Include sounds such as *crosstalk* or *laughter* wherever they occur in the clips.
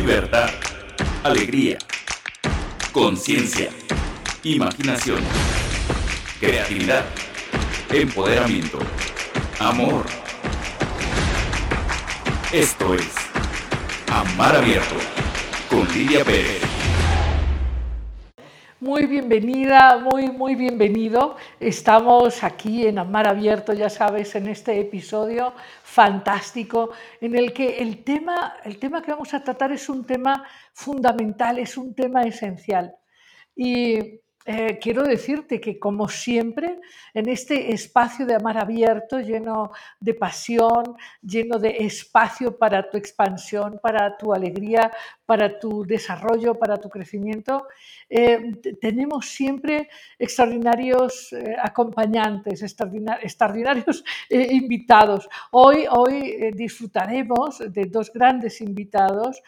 libertad, alegría, conciencia, imaginación, creatividad, empoderamiento, amor. Esto es Amar Abierto con Lidia Pérez. Muy bienvenida, muy, muy bienvenido. Estamos aquí en Amar Abierto, ya sabes, en este episodio fantástico en el que el tema, el tema que vamos a tratar es un tema fundamental, es un tema esencial. Y eh, quiero decirte que, como siempre, en este espacio de amar abierto, lleno de pasión, lleno de espacio para tu expansión, para tu alegría, para tu desarrollo, para tu crecimiento, eh, tenemos siempre extraordinarios eh, acompañantes, extraordinarios *laughs* invitados. Hoy, hoy disfrutaremos de dos grandes invitados,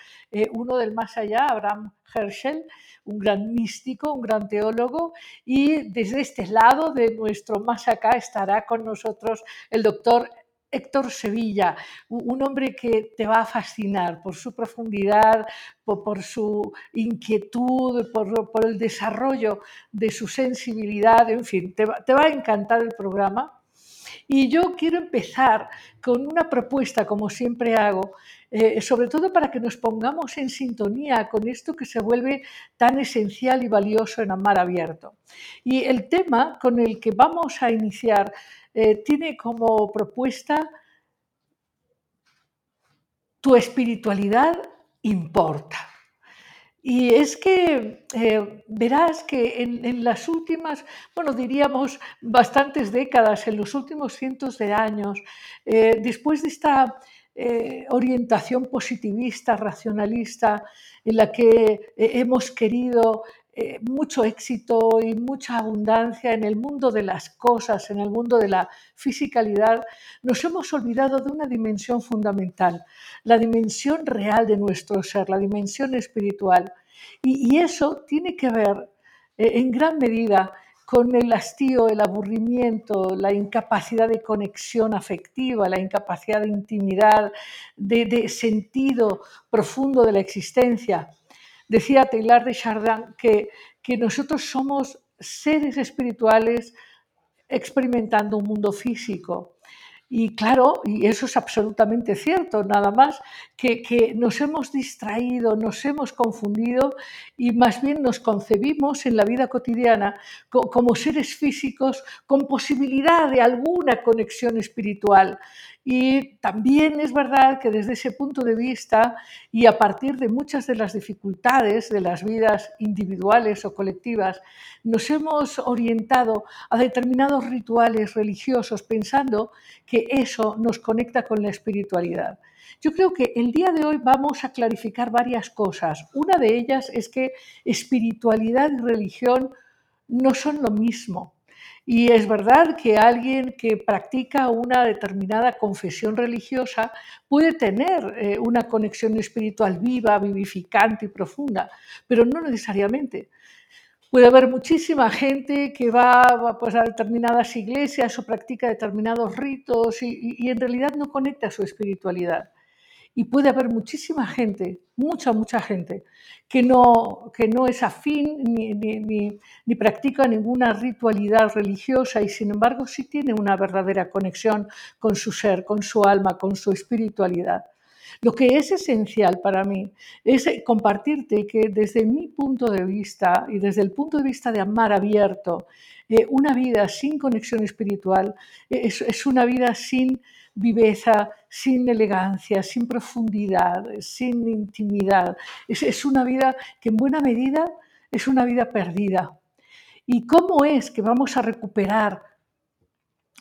uno del más allá, Abraham Herschel, un gran místico, un gran teólogo, y desde este lado de nuestro más acá estará con nosotros el doctor Héctor Sevilla, un hombre que te va a fascinar por su profundidad, por, su inquietud, por, el desarrollo de su sensibilidad, en fin, te va a encantar el programa. Y yo quiero empezar con una propuesta, como siempre hago, eh, sobre todo para que nos pongamos en sintonía con esto que se vuelve tan esencial y valioso en Amar Abierto. Y el tema con el que vamos a iniciar eh, tiene como propuesta tu espiritualidad importa. Y es que eh, verás que en, las últimas, bueno, diríamos bastantes décadas, en los últimos cientos de años, después de esta eh, orientación positivista, racionalista, en la que eh, hemos querido eh, mucho éxito y mucha abundancia en el mundo de las cosas, en el mundo de la fisicalidad, nos hemos olvidado de una dimensión fundamental, la dimensión real de nuestro ser, la dimensión espiritual. y eso tiene que ver en gran medida con el hastío, el aburrimiento, la incapacidad de conexión afectiva, la incapacidad de intimidad, de, sentido profundo de la existencia. Decía Taylor de Chardin que, que nosotros somos seres espirituales experimentando un mundo físico. Y claro, y eso es absolutamente cierto, nada más que, nos hemos distraído, nos hemos confundido y más bien nos concebimos en la vida cotidiana como seres físicos con posibilidad de alguna conexión espiritual. Y también es verdad que desde ese punto de vista y a partir de muchas de las dificultades de las vidas individuales o colectivas, nos hemos orientado a determinados rituales religiosos pensando que eso nos conecta con la espiritualidad. Yo creo que el día de hoy vamos a clarificar varias cosas. Una de ellas es que espiritualidad y religión no son lo mismo. Y es verdad que alguien que practica una determinada confesión religiosa puede tener eh, una conexión espiritual viva, vivificante y profunda, pero no necesariamente. Puede haber muchísima gente que va pues, a determinadas iglesias o practica determinados ritos y, y en realidad no conecta su espiritualidad. Y puede haber muchísima gente, mucha, mucha gente, que no, que no es afín ni, ni, practica ninguna ritualidad religiosa y sin embargo sí tiene una verdadera conexión con su ser, con su alma, con su espiritualidad. Lo que es esencial para mí es compartirte que desde mi punto de vista y desde el punto de vista de amar abierto, eh, una vida sin conexión espiritual es, es una vida sin viveza, sin elegancia, sin profundidad, sin intimidad. Es, una vida que en buena medida es una vida perdida. ¿Y cómo es que vamos a recuperar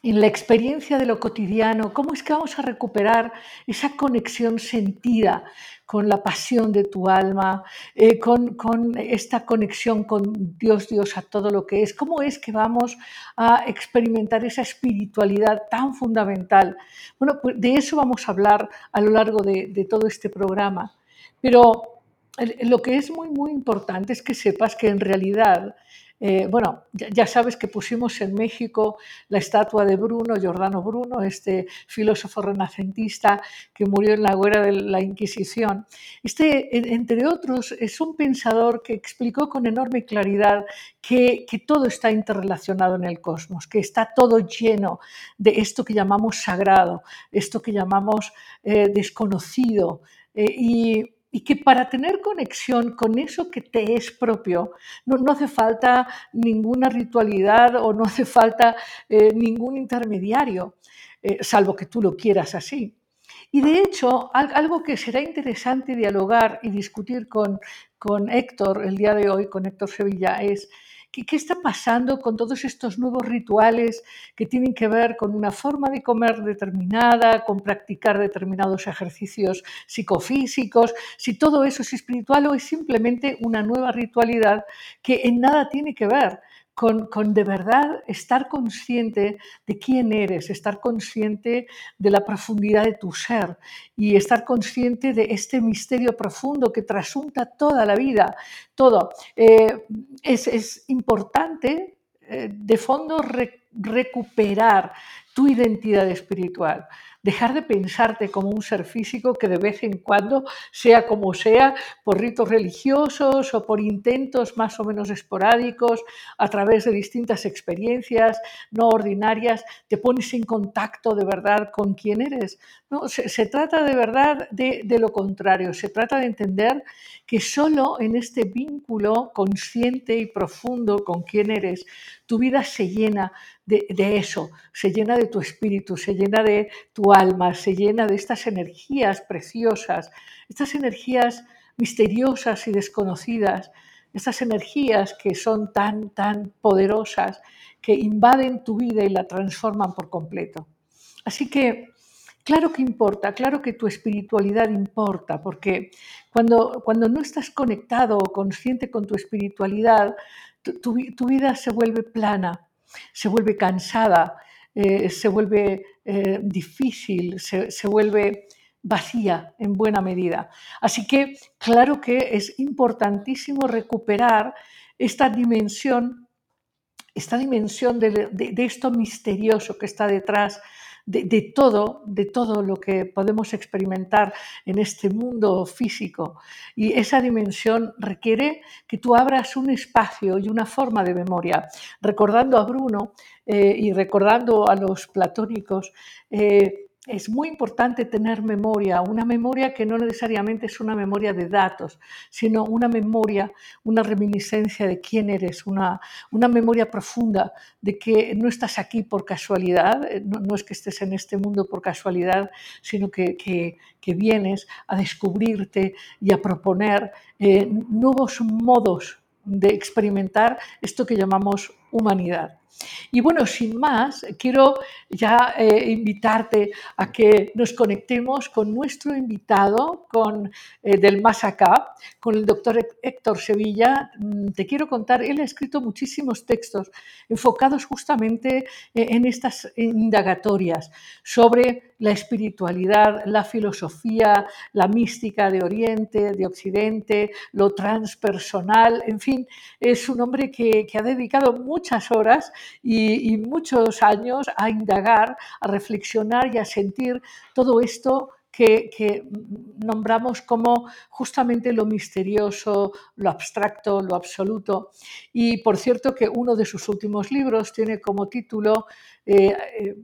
en la experiencia de lo cotidiano, cómo es que vamos a recuperar esa conexión sentida con la pasión de tu alma, eh, con, esta conexión con Dios, Dios a todo lo que es, cómo es que vamos a experimentar esa espiritualidad tan fundamental. Bueno, pues de eso vamos a hablar a lo largo de, de todo este programa. Pero lo que es muy, muy importante es que sepas que en realidad Eh, bueno, ya, sabes que pusimos en México la estatua de Bruno, Giordano Bruno, este filósofo renacentista que murió en la guerra de la Inquisición. Este, entre otros, es un pensador que explicó con enorme claridad que, todo está interrelacionado en el cosmos, que está todo lleno de esto que llamamos sagrado, esto que llamamos eh, desconocido. Eh, y y que para tener conexión con eso que te es propio, no, hace falta ninguna ritualidad o no hace falta eh, ningún intermediario, eh, salvo que tú lo quieras así. Y de hecho, algo que será interesante dialogar y discutir con, con Héctor el día de hoy, con Héctor Sevilla, es ¿Qué, está pasando con todos estos nuevos rituales que tienen que ver con una forma de comer determinada, con practicar determinados ejercicios psicofísicos? Si todo eso es espiritual o es simplemente una nueva ritualidad que en nada tiene que ver con, de verdad estar consciente de quién eres, estar consciente de la profundidad de tu ser y estar consciente de este misterio profundo que trasunta toda la vida, todo. Eh, es, importante, eh, de fondo, recuperar tu identidad espiritual dejar de pensarte como un ser físico que de vez en cuando, sea como sea, por ritos religiosos o por intentos más o menos esporádicos, a través de distintas experiencias no ordinarias, te pones en contacto de verdad con quién eres. No, se, trata de verdad de, de lo contrario, se trata de entender que solo en este vínculo consciente y profundo con quién eres, tu vida se llena de, eso, se llena de tu espíritu, se llena de tu alma, se llena de estas energías preciosas, estas energías misteriosas y desconocidas, estas energías que son tan, tan poderosas, que invaden tu vida y la transforman por completo. Así que, claro que importa, claro que tu espiritualidad importa, porque cuando, cuando no estás conectado o consciente con tu espiritualidad, tu vida se vuelve plana, se vuelve cansada, eh, se vuelve eh, difícil, se, vuelve vacía en buena medida. Así que claro que es importantísimo recuperar esta dimensión, esta dimensión de esto misterioso que está detrás de, todo, de todo lo que podemos experimentar en este mundo físico. Y esa dimensión requiere que tú abras un espacio y una forma de memoria. Recordando a Bruno eh, y recordando a los platónicos, eh, es muy importante tener memoria, una memoria que no necesariamente es una memoria de datos, sino una memoria, una reminiscencia de quién eres, una, una memoria profunda de que no estás aquí por casualidad, eh, no, es que estés en este mundo por casualidad, sino que, vienes a descubrirte y a proponer eh, nuevos modos de experimentar esto que llamamos humanidad. Y bueno, sin más, quiero ya eh, invitarte a que nos conectemos con nuestro invitado, con eh, del Más Acá, con el doctor Héctor Sevilla. Mm, te quiero contar, él ha escrito muchísimos textos enfocados justamente eh, en estas indagatorias sobre la espiritualidad, la filosofía, la mística de Oriente, de Occidente, lo transpersonal, en fin, es un hombre que, que ha dedicado muchas horas y, muchos años a indagar, a reflexionar y a sentir todo esto que, nombramos como justamente lo misterioso, lo abstracto, lo absoluto. Y por cierto que uno de sus últimos libros tiene como título eh, eh,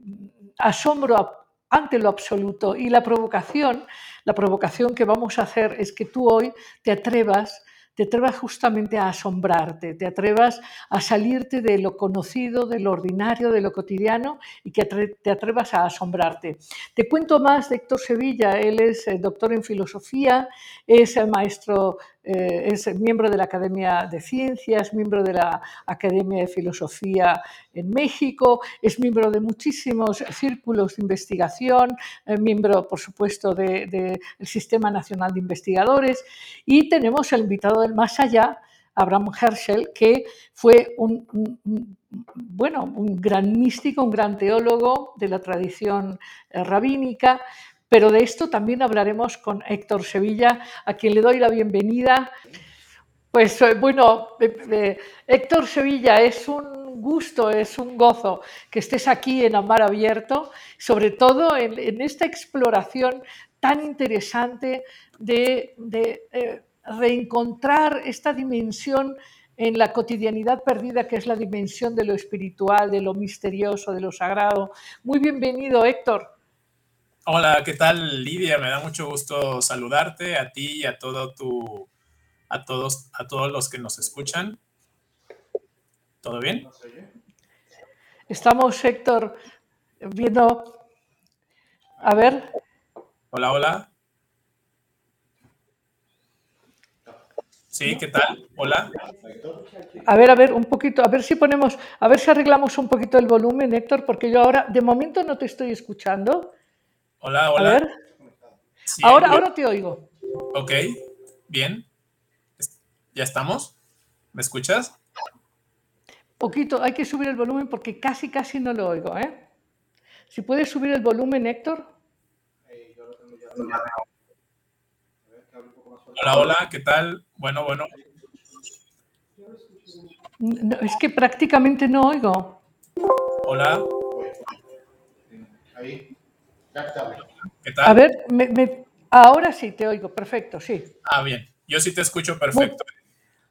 Asombro ante lo absoluto. Y la provocación, la provocación que vamos a hacer es que tú hoy te atrevas te atrevas justamente a asombrarte, te atrevas a salirte de lo conocido, de lo ordinario, de lo cotidiano y que te atrevas a asombrarte. Te cuento más de Héctor Sevilla, él es eh, doctor en filosofía, es maestro eh, es miembro de la Academia de Ciencias, miembro de la Academia de Filosofía en México, es miembro de muchísimos círculos de investigación, eh, miembro, por supuesto, del Sistema Nacional de Investigadores. Y tenemos el invitado del más allá, Abraham Herschel, que fue un, bueno, un gran místico, un gran teólogo de la tradición eh, rabínica, pero de esto también hablaremos con Héctor Sevilla, a quien le doy la bienvenida. Pues eh, bueno, eh, eh, Héctor Sevilla, es un gusto, es un gozo que estés aquí en Amar Abierto, sobre todo en, esta exploración tan interesante de, reencontrar esta dimensión en la cotidianidad perdida que es la dimensión de lo espiritual, de lo misterioso, de lo sagrado. Muy bienvenido, Héctor. Hola, ¿qué tal, Lidia? Me da mucho gusto saludarte a ti y a todo tu a todos, a todos los que nos escuchan. ¿Todo bien? Estamos, Héctor, viendo. A ver. Hola, hola. Sí, ¿qué tal? Hola. A ver, a ver, un poquito, a ver si ponemos, a ver si arreglamos un poquito el volumen, Héctor, porque yo ahora, de momento no te estoy escuchando. Hola, hola. A ver. ahora, ahora te oigo. Ok, bien. ¿Ya estamos? ¿Me escuchas? Poquito, hay que subir el volumen porque casi, casi no lo oigo, ¿eh? Si puedes subir el volumen, Héctor. Hola, hola, ¿qué tal? Bueno, bueno. es que prácticamente no oigo. Hola. ¿Qué tal? A ver, ahora sí te oigo, perfecto, sí. Ah, bien. Yo sí te escucho perfecto.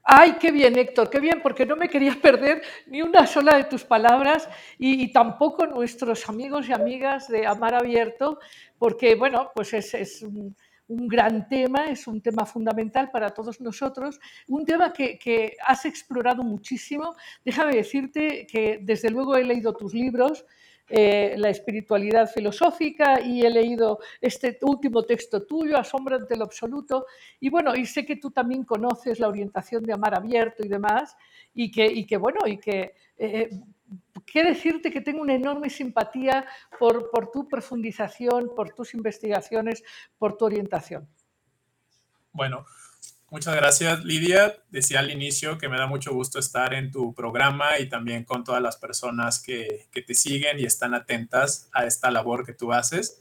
Ay, qué bien, Héctor, qué bien, porque no me quería *laughs* perder ni una sola de tus palabras y, tampoco nuestros amigos y amigas de Amar Abierto, porque, bueno, pues es, un, gran tema, es un tema fundamental para todos nosotros, un tema que, que has explorado muchísimo. Déjame decirte que desde luego he leído tus libros, eh, la espiritualidad filosófica y he leído este último texto tuyo, Asombra ante lo absoluto, y bueno, y sé que tú también conoces la orientación de amar abierto y demás, y que, y que bueno, y que... Eh, quiero decirte que tengo una enorme simpatía por, por tu profundización, por tus investigaciones, por tu orientación. Bueno, Muchas gracias, Lidia. Decía al inicio que me da mucho gusto estar en tu programa y también con todas las personas que, te siguen y están atentas a esta labor que tú haces.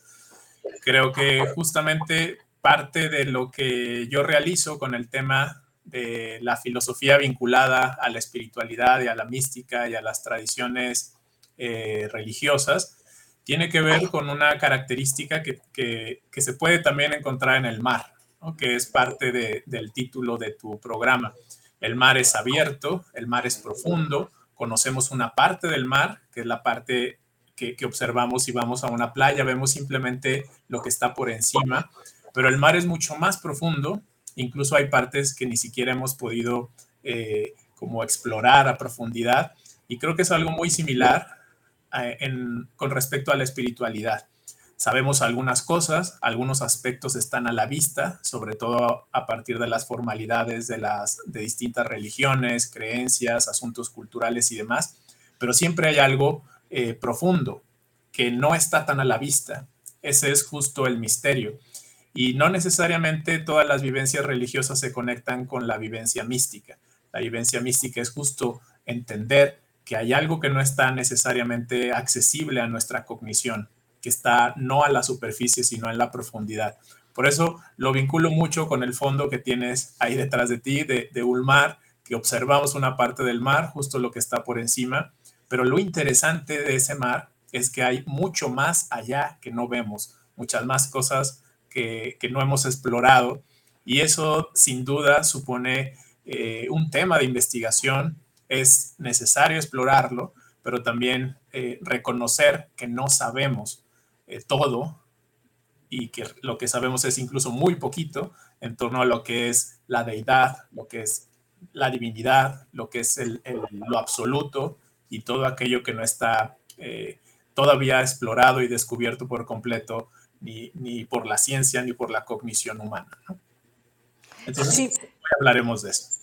Creo que justamente parte de lo que yo realizo con el tema de la filosofía vinculada a la espiritualidad y a la mística y a las tradiciones eh, religiosas tiene que ver con una característica que, que se puede también encontrar en el mar que es parte del título de tu programa. El mar es abierto, el mar es profundo, conocemos una parte del mar, que es la parte que, observamos si vamos a una playa, vemos simplemente lo que está por encima, pero el mar es mucho más profundo, incluso hay partes que ni siquiera hemos podido eh, como explorar a profundidad, y creo que es algo muy similar eh, con respecto a la espiritualidad. Sabemos algunas cosas, algunos aspectos están a la vista, sobre todo a partir de las formalidades de las de distintas religiones, creencias, asuntos culturales y demás, pero siempre hay algo eh, profundo que no está tan a la vista. Ese es justo el misterio. Y no necesariamente todas las vivencias religiosas se conectan con la vivencia mística. La vivencia mística es justo entender que hay algo que no está necesariamente accesible a nuestra cognición, que está no a la superficie, sino en la profundidad. Por eso lo vinculo mucho con el fondo que tienes ahí detrás de ti, de, de un mar, que observamos una parte del mar, justo lo que está por encima, pero lo interesante de ese mar es que hay mucho más allá que no vemos, muchas más cosas que, no hemos explorado. Y eso sin duda supone eh, un tema de investigación, es necesario explorarlo, pero también eh, reconocer que no sabemos eh, todo y que lo que sabemos es incluso muy poquito en torno a lo que es la deidad, lo que es la divinidad, lo que es el, lo absoluto y todo aquello que no está eh, todavía explorado y descubierto por completo ni, ni, por la ciencia ni por la cognición humana. Entonces, sí. hablaremos de eso.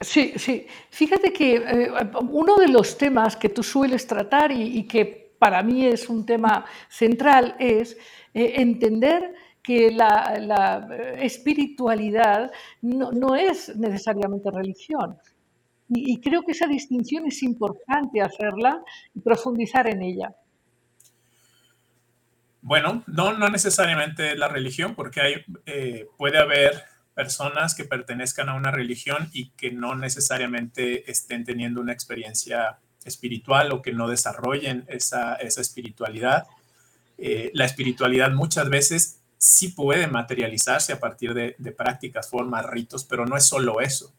Sí, sí. Fíjate que eh, uno de los temas que tú sueles tratar y, y que para mí es un tema central, es eh, entender que la, espiritualidad no, es necesariamente religión. Y, creo que esa distinción es importante hacerla y profundizar en ella. Bueno, no, no necesariamente la religión, porque hay, eh, puede haber personas que pertenezcan a una religión y que no necesariamente estén teniendo una experiencia espiritual o que no desarrollen esa, espiritualidad. Eh, la espiritualidad muchas veces sí puede materializarse a partir de, prácticas, formas, ritos, pero no es solo eso,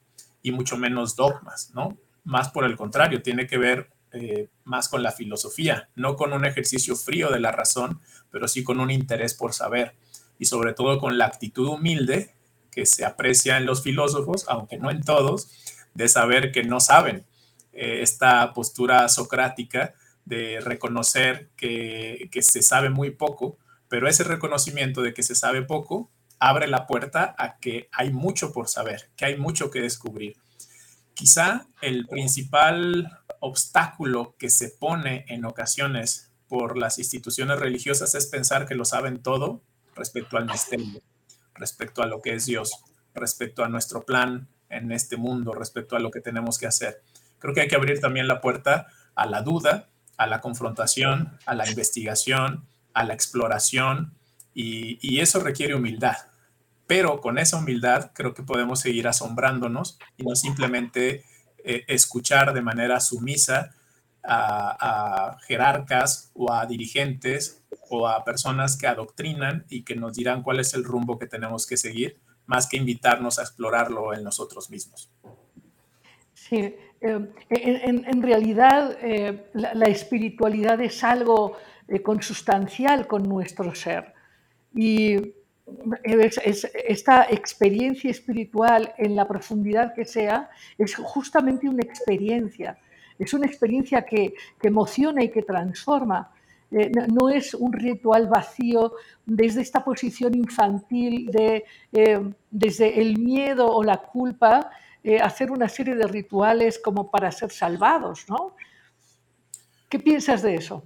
y mucho menos dogmas, ¿no? Más por el contrario, tiene que ver eh, más con la filosofía, no con un ejercicio frío de la razón, pero sí con un interés por saber, y sobre todo con la actitud humilde que se aprecia en los filósofos, aunque no en todos, de saber que no saben. Eh, esta postura socrática de reconocer que, que se sabe muy poco, pero ese reconocimiento de que se sabe poco abre la puerta a que hay mucho por saber, que hay mucho que descubrir. Quizá el principal obstáculo que se pone en ocasiones por las instituciones religiosas es pensar que lo saben todo respecto al misterio respecto a lo que es Dios, respecto a nuestro plan en este mundo, respecto a lo que tenemos que hacer. Creo que hay que abrir también la puerta a la duda, a la confrontación, a la investigación, a la exploración, y, eso requiere humildad. Pero con esa humildad creo que podemos seguir asombrándonos y no simplemente eh, escuchar de manera sumisa a, jerarcas o a dirigentes o a personas que adoctrinan y que nos dirán cuál es el rumbo que tenemos que seguir, más que invitarnos a explorarlo en nosotros mismos. Sí, eh, en, realidad eh, la, espiritualidad es algo eh, consustancial con nuestro ser. Y esta experiencia espiritual en la profundidad que sea es justamente una experiencia es una experiencia que, emociona y que transforma. No, es un ritual vacío desde esta posición infantil de, desde el miedo o la culpa, eh, hacer una serie de rituales como para ser salvados, ¿no? ¿Qué piensas de eso?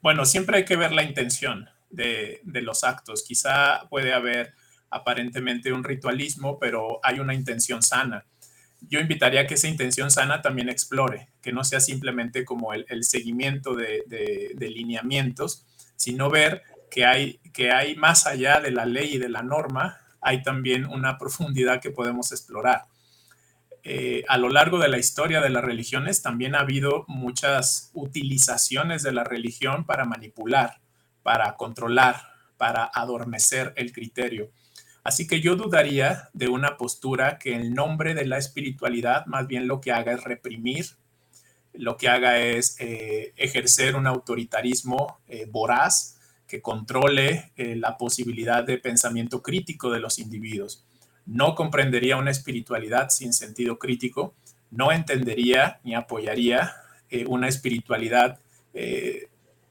Bueno, siempre hay que ver la intención de, los actos. Quizá puede haber aparentemente un ritualismo, pero hay una intención sana yo invitaría a que esa intención sana también explore, que no sea simplemente como el, seguimiento de, lineamientos, sino ver que hay más allá de la ley y de la norma, hay también una profundidad que podemos explorar. Eh, a lo largo de la historia de las religiones también ha habido muchas utilizaciones de la religión para manipular, para controlar, para adormecer el criterio. Así que yo dudaría de una postura que en nombre de la espiritualidad más bien lo que haga es reprimir, lo que haga es eh, ejercer un autoritarismo eh, voraz que controle la posibilidad de pensamiento crítico de los individuos. No comprendería una espiritualidad sin sentido crítico, no entendería ni apoyaría una espiritualidad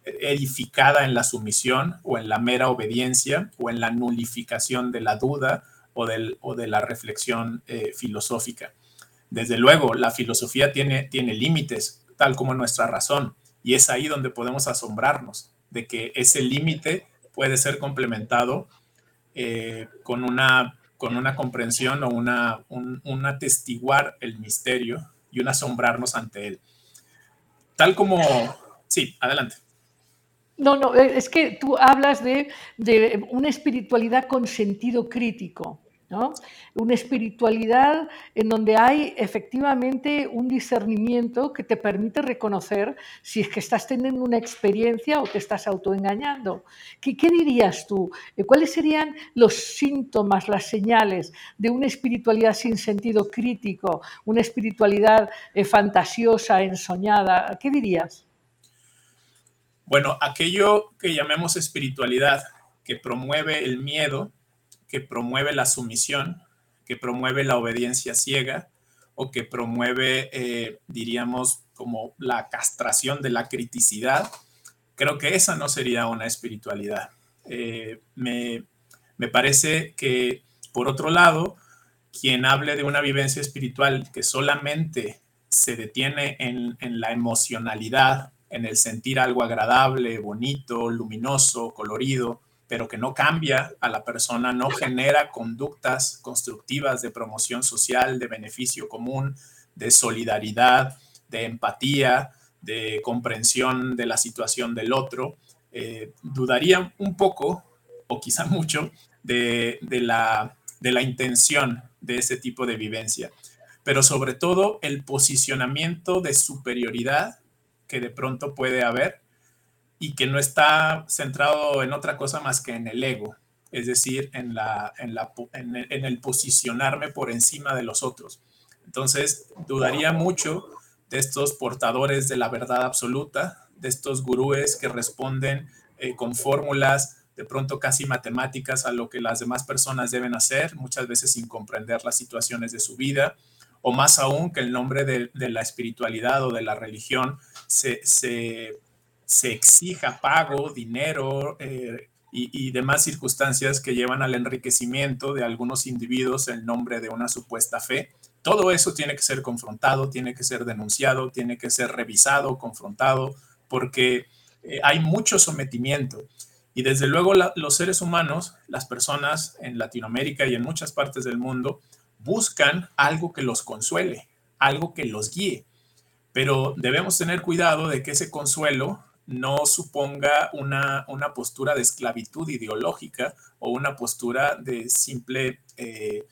edificada en la sumisión o en la mera obediencia o en la nulificación de la duda o, del, o de la reflexión eh, filosófica. Desde luego, la filosofía tiene, tiene límites, tal como nuestra razón, y es ahí donde podemos asombrarnos de que ese límite puede ser complementado eh, con, una, con una comprensión o una, un atestiguar el misterio y un asombrarnos ante él. Tal como... Sí, adelante. No, no, es que tú hablas de, una espiritualidad con sentido crítico, Una espiritualidad en donde hay efectivamente un discernimiento que te permite reconocer si es que estás teniendo una experiencia o te estás autoengañando. ¿Qué, qué dirías tú? Eh, ¿Cuáles serían los síntomas, las señales de una espiritualidad sin sentido crítico, una espiritualidad eh, fantasiosa, ensoñada? ¿Qué dirías? Bueno, aquello que llamemos espiritualidad, que promueve el miedo, que promueve la sumisión, que promueve la obediencia ciega o que promueve, eh, diríamos, como la castración de la criticidad, creo que esa no sería una espiritualidad. Eh, me, parece que, por otro lado, quien hable de una vivencia espiritual que solamente se detiene en, en la emocionalidad en el sentir algo agradable, bonito, luminoso, colorido, pero que no cambia a la persona, no genera conductas constructivas de promoción social, de beneficio común, de solidaridad, de empatía, de comprensión de la situación del otro. Eh, dudaría un poco, o quizá mucho, de, la de la intención de ese tipo de vivencia, pero sobre todo el posicionamiento de superioridad que de pronto puede haber y que no está centrado en otra cosa más que en el ego, es decir, en, la, en, la, en, el posicionarme por encima de los otros. Entonces, dudaría mucho de estos portadores de la verdad absoluta, de estos gurúes que responden eh, con fórmulas de pronto casi matemáticas a lo que las demás personas deben hacer, muchas veces sin comprender las situaciones de su vida, o más aún que el nombre de, la espiritualidad o de la religión se, exija pago, dinero, eh, y, demás circunstancias que llevan al enriquecimiento de algunos individuos en nombre de una supuesta fe. Todo eso tiene que ser confrontado, tiene que ser denunciado, tiene que ser revisado, confrontado, porque eh, hay mucho sometimiento. Y desde luego los seres humanos, las personas en Latinoamérica y en muchas partes del mundo, buscan algo que los consuele, algo que los guíe. Pero debemos tener cuidado de que ese consuelo no suponga una, postura de esclavitud ideológica o una postura de simple eh,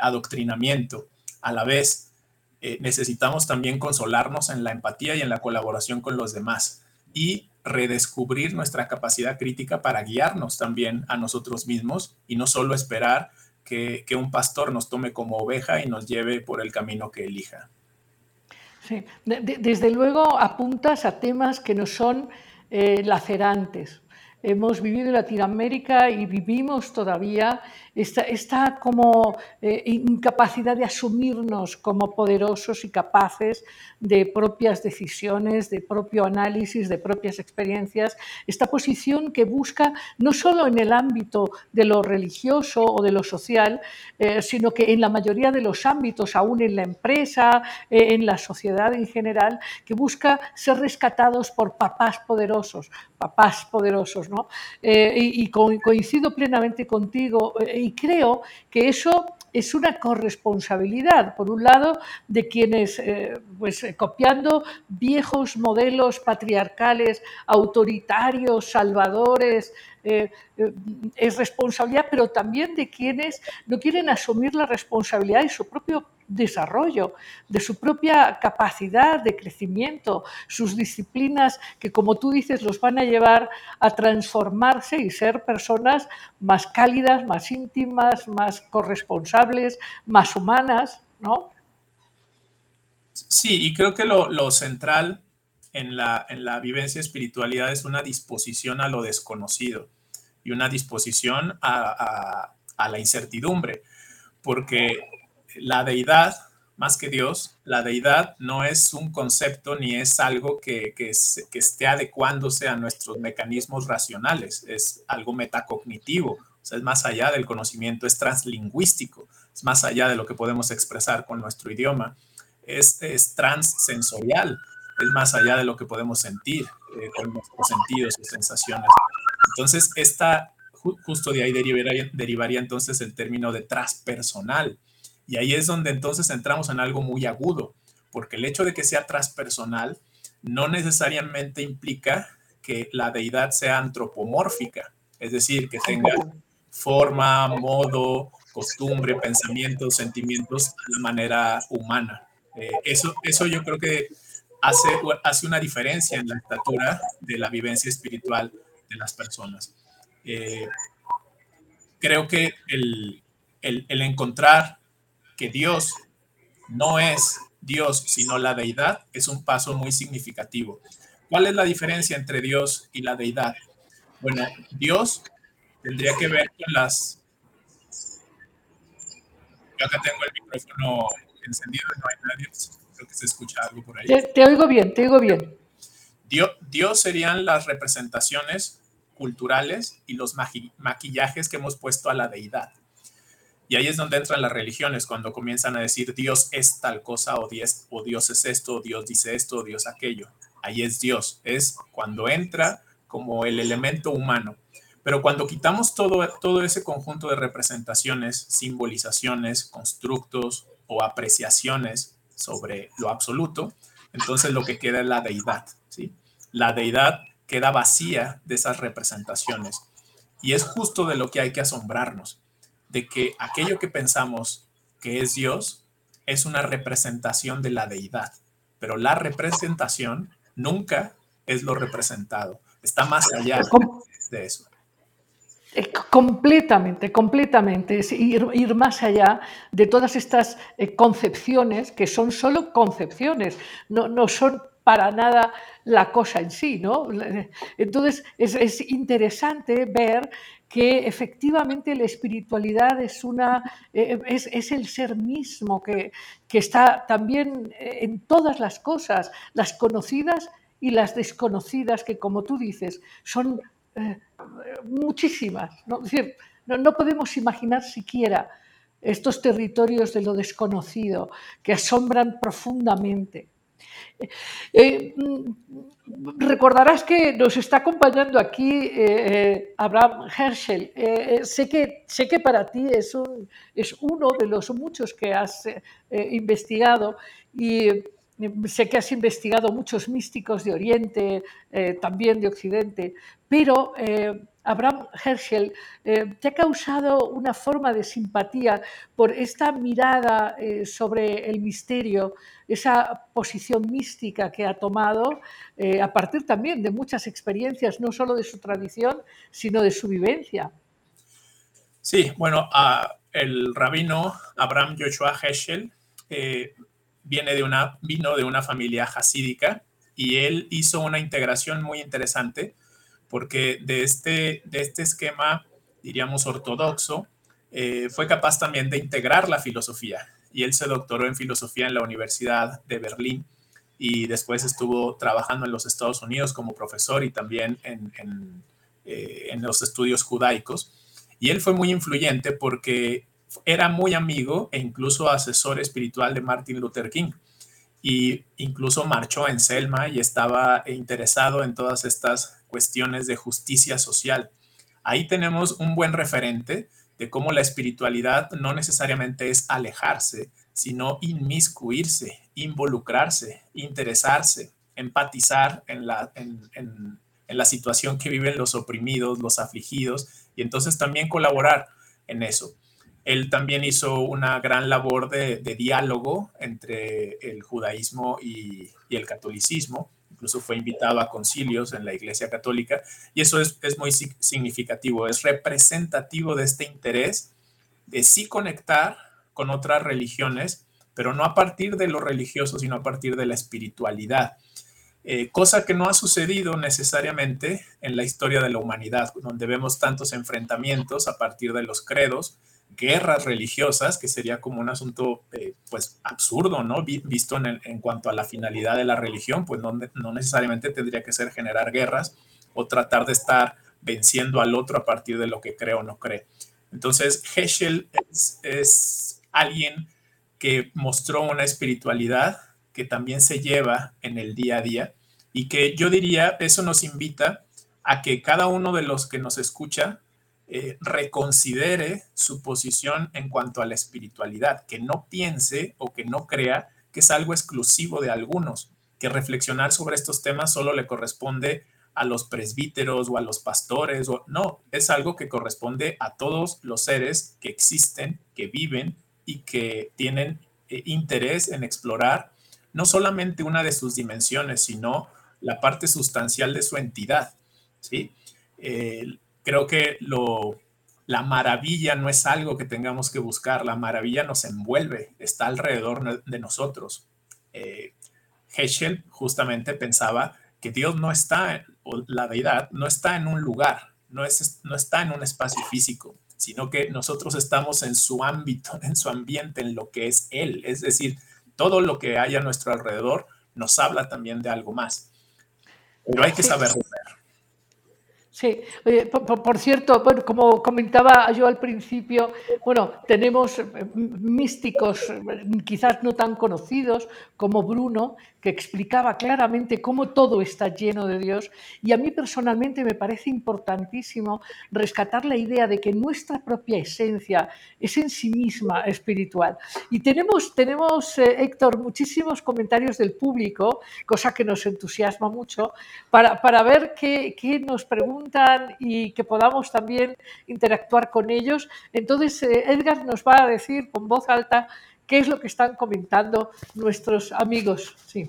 adoctrinamiento. A la vez, eh, necesitamos también consolarnos en la empatía y en la colaboración con los demás y redescubrir nuestra capacidad crítica para guiarnos también a nosotros mismos y no solo esperar que, un pastor nos tome como oveja y nos lleve por el camino que elija. Sí, desde luego apuntas a temas que no son eh, lacerantes. Hemos vivido en Latinoamérica y vivimos todavía esta, como eh, incapacidad de asumirnos como poderosos y capaces de propias decisiones, de propio análisis, de propias experiencias, esta posición que busca no solo en el ámbito de lo religioso o de lo social, eh, sino que en la mayoría de los ámbitos, aún en la empresa, eh, en la sociedad en general, que busca ser rescatados por papás poderosos, papás poderosos, ¿no? y, coincido plenamente contigo creo que eso es una corresponsabilidad, por un lado, de quienes, eh, pues eh, copiando viejos modelos patriarcales, autoritarios, salvadores, eh, es responsabilidad, pero también de quienes no quieren asumir la responsabilidad de su propio desarrollo, de su propia capacidad de crecimiento, sus disciplinas que, como tú dices, los van a llevar a transformarse y ser personas más cálidas, más íntimas, más corresponsables, más humanas, ¿no? Sí, y creo que lo, central en la, en la vivencia espiritualidad es una disposición a lo desconocido y una disposición a, a la incertidumbre, porque la deidad, más que Dios, la deidad no es un concepto ni es algo que, que, esté adecuándose a nuestros mecanismos racionales, es algo metacognitivo, o es más allá del conocimiento, es translingüístico, es más allá de lo que podemos expresar con nuestro idioma, es, es transsensorial, es más allá de lo que podemos sentir eh, con nuestros sentidos y sensaciones. Entonces, esta, justo de ahí derivaría, derivaría entonces el término de transpersonal y ahí es donde entonces entramos en algo muy agudo, porque el hecho de que sea transpersonal no necesariamente implica que la deidad sea antropomórfica, es decir, que tenga forma, modo, costumbre, pensamientos, sentimientos de manera humana. Eh, eso, eso yo creo que hace, hace una diferencia en la estatura de la vivencia espiritual de las personas. Eh, creo que el, el, el encontrar que Dios no es Dios, sino la deidad, es un paso muy significativo. ¿Cuál es la diferencia entre Dios y la deidad? Bueno, Dios tendría que ver con las... Yo acá tengo el micrófono encendido, no hay nadie, creo que se escucha algo por ahí. Te, oigo bien, te oigo bien. Dios, Dios serían las representaciones culturales y los maquillajes que hemos puesto a la deidad. Y ahí es donde entran las religiones, cuando comienzan a decir Dios es tal cosa o Dios, o Dios es esto, o Dios dice esto, o Dios aquello. Ahí es Dios, es cuando entra como el elemento humano. Pero cuando quitamos todo, todo ese conjunto de representaciones, simbolizaciones, constructos o apreciaciones sobre lo absoluto, entonces lo que queda es la deidad. ¿sí? La deidad queda vacía de esas representaciones. Y es justo de lo que hay que asombrarnos de que aquello que pensamos que es Dios es una representación de la deidad, pero la representación nunca es lo representado, está más allá de eso. Completamente, completamente. Es ir, ir, más allá de todas estas eh, concepciones que son solo concepciones, no, no, son para nada la cosa en sí. ¿no? Entonces, es, es interesante ver que efectivamente la espiritualidad es, una, eh, es, es, el ser mismo que, que está también en todas las cosas, las conocidas y las desconocidas, que como tú dices, son eh, muchísimas. Es decir, no, no, podemos imaginar siquiera estos territorios de lo desconocido que asombran profundamente. Eh, mm, recordarás que nos está acompañando aquí eh, Abraham Herschel. Eh, sé, que, sé que para ti es, es uno de los muchos que has investigado y sé que has investigado muchos místicos de Oriente, eh, también de Occidente, pero eh, Abraham Herschel eh, te ha causado una forma de simpatía por esta mirada eh, sobre el misterio, esa posición mística que ha tomado eh, a partir también de muchas experiencias, no solo de su tradición, sino de su vivencia. Sí, bueno, el rabino Abraham Joshua Herschel viene de una, vino de una familia hasídica y él hizo una integración muy interesante porque de este, de este esquema, diríamos, ortodoxo, eh, fue capaz también de integrar la filosofía y él se doctoró en filosofía en la Universidad de Berlín y después estuvo trabajando en los Estados Unidos como profesor y también en, en, eh, en los estudios judaicos. Y él fue muy influyente porque era muy amigo e incluso asesor espiritual de Martin Luther King. Y incluso marchó en Selma y estaba interesado en todas estas cuestiones de justicia social. Ahí tenemos un buen referente de cómo la espiritualidad no necesariamente es alejarse, sino inmiscuirse, involucrarse, interesarse, empatizar en la, en, en, en la situación que viven los oprimidos, los afligidos, y entonces también colaborar en eso. Él también hizo una gran labor de, diálogo entre el judaísmo y, el catolicismo. Incluso fue invitado a concilios en la Iglesia Católica. Y eso es, es muy significativo, es representativo de este interés de sí conectar con otras religiones, pero no a partir de lo religioso, sino a partir de la espiritualidad. Eh, cosa que no ha sucedido necesariamente en la historia de la humanidad, donde vemos tantos enfrentamientos a partir de los credos, guerras religiosas, que sería como un asunto eh, pues absurdo, ¿no? Visto en, en, cuanto a la finalidad de la religión, pues no, no, necesariamente tendría que ser generar guerras o tratar de estar venciendo al otro a partir de lo que cree o no cree. Entonces, Heschel es, es alguien que mostró una espiritualidad que también se lleva en el día a día y que yo diría, eso nos invita a que cada uno de los que nos escucha eh, reconsidere su posición en cuanto a la espiritualidad, que no piense o que no crea que es algo exclusivo de algunos, que reflexionar sobre estos temas solo le corresponde a los presbíteros o a los pastores, o no, es algo que corresponde a todos los seres que existen, que viven y que tienen eh, interés en explorar no solamente una de sus dimensiones, sino la parte sustancial de su entidad, ¿sí? Eh, creo que lo, la maravilla no es algo que tengamos que buscar, la maravilla nos envuelve, está alrededor de nosotros. Eh, Heschel justamente pensaba que Dios no está, o la deidad no está en un lugar, no, es, no está en un espacio físico, sino que nosotros estamos en su ámbito, *laughs* en su ambiente, en lo que es Él. Es decir, todo lo que hay a nuestro alrededor nos habla también de algo más. Pero hay que saber ver. Sí, por, cierto, bueno, como comentaba yo al principio, bueno, tenemos místicos quizás no tan conocidos como Bruno, que explicaba claramente cómo todo está lleno de Dios. Y a mí personalmente me parece importantísimo rescatar la idea de que nuestra propia esencia es en sí misma espiritual. Y tenemos, tenemos eh, Héctor, muchísimos comentarios del público, cosa que nos entusiasma mucho, para, para ver qué, qué nos pregunta y que podamos también interactuar con ellos. Entonces, eh, Edgar nos va a decir con voz alta qué es lo que están comentando nuestros amigos. Sí.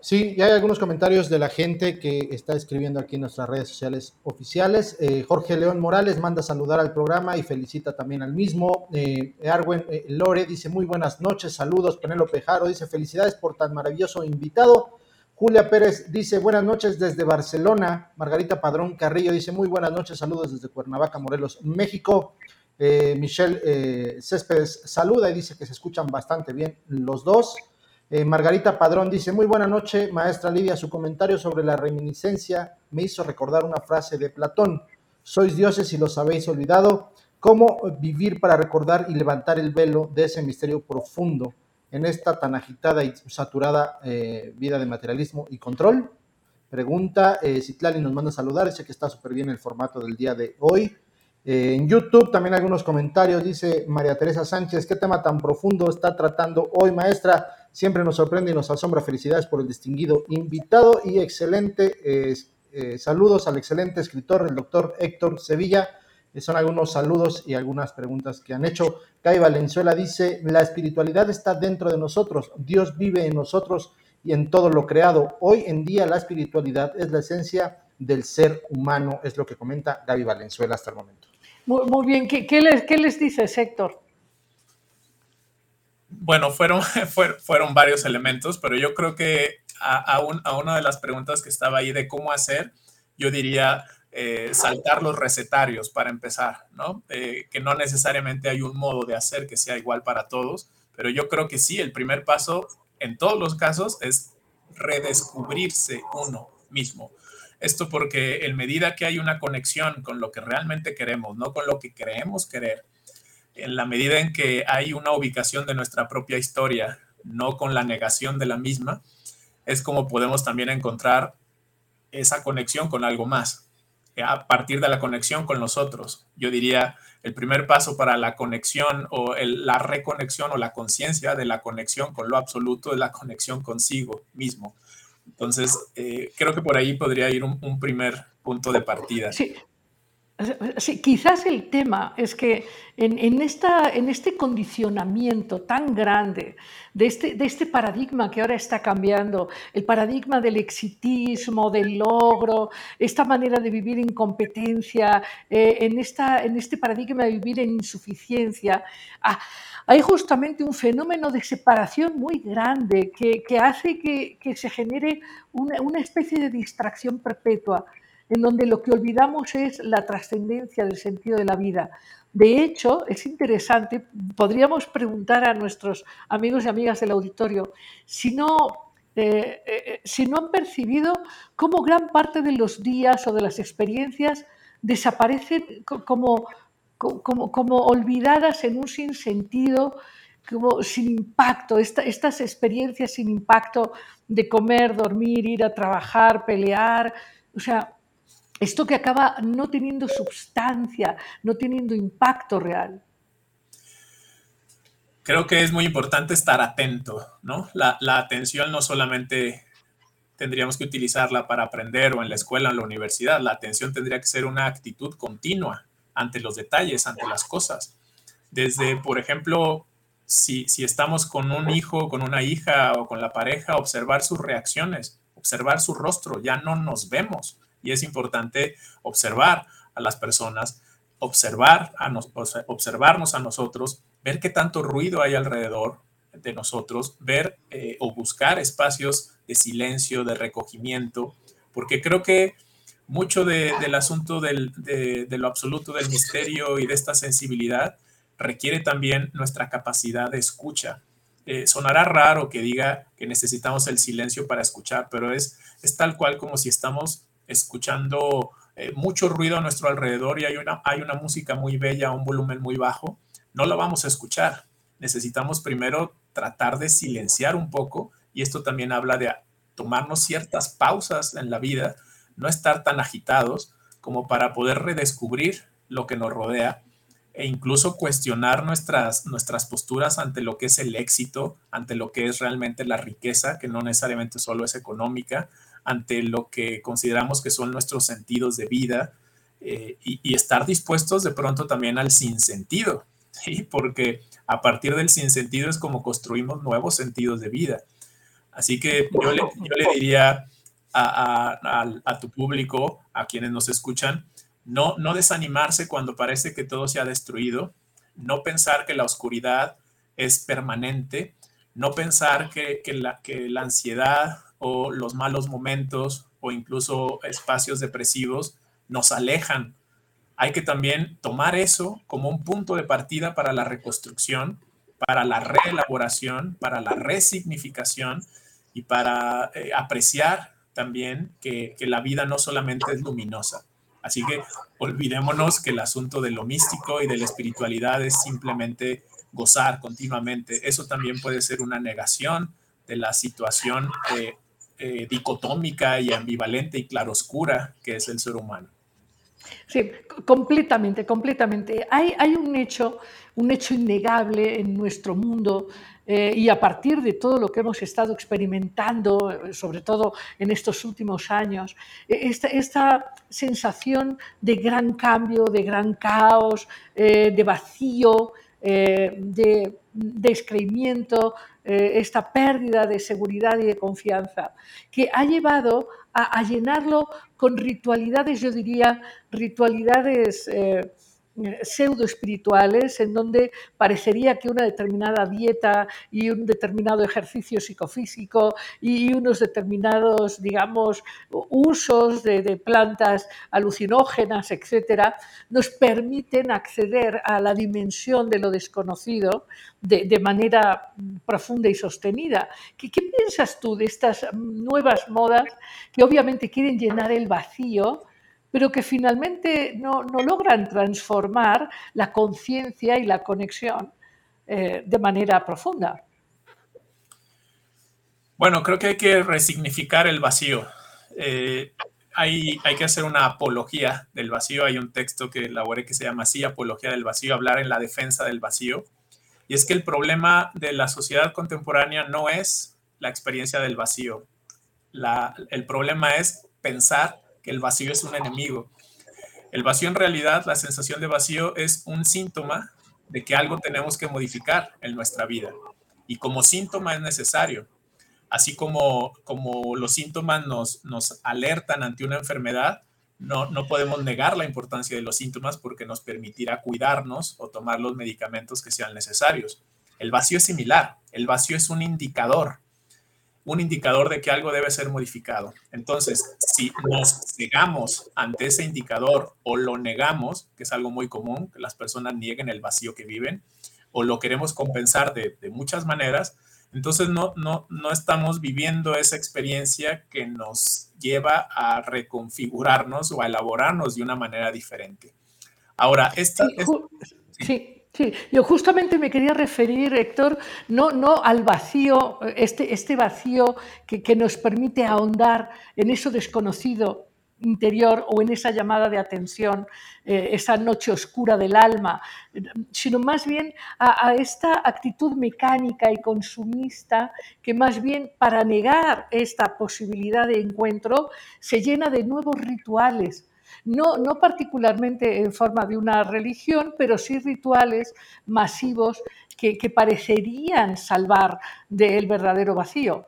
Sí, ya hay algunos comentarios de la gente que está escribiendo aquí en nuestras redes sociales oficiales. Eh, Jorge León Morales manda saludar al programa y felicita también al mismo. Eh, Arwen Lore dice muy buenas noches, saludos. Penélope Jaro dice felicidades por tan maravilloso invitado. Julia Pérez dice buenas noches desde Barcelona. Margarita Padrón Carrillo dice muy buenas noches, saludos desde Cuernavaca, Morelos, México. Michelle Céspedes saluda y dice que se escuchan bastante bien los dos. Eh, Margarita Padrón dice, muy buena noche, maestra Lidia, su comentario sobre la reminiscencia me hizo recordar una frase de Platón, sois dioses y los habéis olvidado, ¿cómo vivir para recordar y levantar el velo de ese misterio profundo en esta tan agitada y saturada eh, vida de materialismo y control? Pregunta, eh, Citlali nos manda a saludar, dice que está súper bien el formato del día de hoy. Eh, en YouTube también algunos comentarios, dice María Teresa Sánchez, ¿qué tema tan profundo está tratando hoy, maestra? Siempre nos sorprende y nos asombra. Felicidades por el distinguido invitado y excelente. Eh, saludos al excelente escritor, el doctor Héctor Sevilla. Eh, son algunos saludos y algunas preguntas que han hecho. Kai Valenzuela dice, la espiritualidad está dentro de nosotros. Dios vive en nosotros y en todo lo creado. Hoy en día la espiritualidad es la esencia del ser humano, es lo que comenta Gaby Valenzuela hasta el momento. Muy, bien, ¿Qué, les, ¿qué les dices, Héctor? Bueno, fueron, *laughs* fueron varios elementos, pero yo creo que a, una de las preguntas que estaba ahí de cómo hacer, yo diría eh, saltar los recetarios para empezar, ¿no? Eh, que no necesariamente hay un modo de hacer que sea igual para todos, pero yo creo que sí, el primer paso en todos los casos es redescubrirse uno mismo. Esto porque en medida que hay una conexión con lo que realmente queremos, no con lo que creemos querer, en la medida en que hay una ubicación de nuestra propia historia, no con la negación de la misma, es como podemos también encontrar esa conexión con algo más, a partir de la conexión con los otros. Yo diría, el primer paso para la conexión o la reconexión o la conciencia de la conexión con lo absoluto es la conexión consigo mismo. Entonces, eh, creo que por ahí podría ir un, un primer punto de partida. Sí, Sí, quizás el tema es que en, este condicionamiento tan grande de este, de este, paradigma que ahora está cambiando, el paradigma del exitismo, del logro, esta manera de vivir en competencia, eh, en, este paradigma de vivir en insuficiencia, ah, hay justamente un fenómeno de separación muy grande que, hace que, se genere una especie de distracción perpetua en donde lo que olvidamos es la trascendencia del sentido de la vida. De hecho, es interesante, podríamos preguntar a nuestros amigos y amigas del auditorio si no, eh, eh, si no han percibido cómo gran parte de los días o de las experiencias desaparecen como, como, como olvidadas en un sinsentido, como sin impacto, estas experiencias sin impacto de comer, dormir, ir a trabajar, pelear, o sea, esto que acaba no teniendo sustancia, no teniendo impacto real. Creo que es muy importante estar atento, ¿no? La, atención no solamente tendríamos que utilizarla para aprender o en la escuela o en la universidad, la atención tendría que ser una actitud continua ante los detalles, ante las cosas. Desde, por ejemplo, si, si estamos con un hijo, con una hija o con la pareja, observar sus reacciones, observar su rostro, ya no nos vemos y es importante observar a las personas, observar a observarnos a nosotros, ver qué tanto ruido hay alrededor de nosotros, ver eh, o buscar espacios de silencio, de recogimiento, porque creo que mucho del asunto de, lo absoluto, del misterio y de esta sensibilidad requiere también nuestra capacidad de escucha. Eh, sonará raro que diga que necesitamos el silencio para escuchar, pero es, es tal cual como si estamos escuchando eh, mucho ruido a nuestro alrededor y hay una, hay una música muy bella, un volumen muy bajo, no la vamos a escuchar. Necesitamos primero tratar de silenciar un poco y esto también habla de tomarnos ciertas pausas en la vida, no estar tan agitados como para poder redescubrir lo que nos rodea e incluso cuestionar nuestras, nuestras posturas ante lo que es el éxito, ante lo que es realmente la riqueza, que no necesariamente solo es económica, ante lo que consideramos que son nuestros sentidos de vida eh, y, estar dispuestos de pronto también al sinsentido, *laughs* ¿sí? porque a partir del sinsentido es como construimos nuevos sentidos de vida. Así que yo le, yo le diría a, tu público, a quienes nos escuchan, no, no desanimarse cuando parece que todo se ha destruido, no pensar que la oscuridad es permanente, no pensar que, la, que la ansiedad o los malos momentos o incluso espacios depresivos nos alejan. Hay que también tomar eso como un punto de partida para la reconstrucción, para la reelaboración, para la resignificación y para eh, apreciar también que, la vida no solamente es luminosa. Así que olvidémonos que el asunto de lo místico y de la espiritualidad es simplemente gozar continuamente. Eso también puede ser una negación de la situación eh, eh, dicotómica y ambivalente y claroscura que es el ser humano. Sí, completamente, completamente. Hay, hay un, hecho, un hecho innegable en nuestro mundo eh, y a partir de todo lo que hemos estado experimentando, sobre todo en estos últimos años, e, esta, sensación de gran cambio, de gran caos, eh, de vacío, de descreimiento, esta pérdida de seguridad y de confianza, que ha llevado a, llenarlo con ritualidades, yo diría, ritualidades pseudo espirituales en donde parecería que una determinada dieta y un determinado ejercicio psicofísico y unos determinados, digamos, usos de, plantas alucinógenas, etcétera, nos permiten acceder a la dimensión de lo desconocido de, manera profunda y sostenida. ¿Qué, ¿Qué piensas tú de estas nuevas modas que obviamente quieren llenar el vacío? Pero que finalmente no, logran transformar la conciencia y la conexión eh, de manera profunda. Bueno, creo que hay que resignificar el vacío. Eh, hay, hay, que hacer una apología del vacío. Hay un texto que elaboré que se llama así, Apología del Vacío, hablar en la defensa del vacío. Y es que el problema de la sociedad contemporánea no es la experiencia del vacío. el problema es pensar el vacío es un enemigo. El vacío en realidad, la sensación de vacío es un síntoma de que algo tenemos que modificar en nuestra vida. Y como síntoma es necesario. Así como, como los síntomas nos, nos alertan ante una enfermedad, no, no podemos negar la importancia de los síntomas porque nos permitirá cuidarnos o tomar los medicamentos que sean necesarios. El vacío es similar. El vacío es un indicador un indicador de que algo debe ser modificado. Entonces, si nos cegamos ante ese indicador o lo negamos, que es algo muy común, que las personas nieguen el vacío que viven, o lo queremos compensar de, muchas maneras, entonces no, no, no estamos viviendo esa experiencia que nos lleva a reconfigurarnos o a elaborarnos de una manera diferente. Ahora, esta... sí. Sí, yo justamente me quería referir, Héctor, no, no al vacío, este, este vacío que, nos permite ahondar en eso desconocido interior o en esa llamada de atención, eh, esa noche oscura del alma, sino más bien a, esta actitud mecánica y consumista que más bien para negar esta posibilidad de encuentro se llena de nuevos rituales, no, no particularmente en forma de una religión, pero sí rituales masivos que, parecerían salvar del verdadero vacío.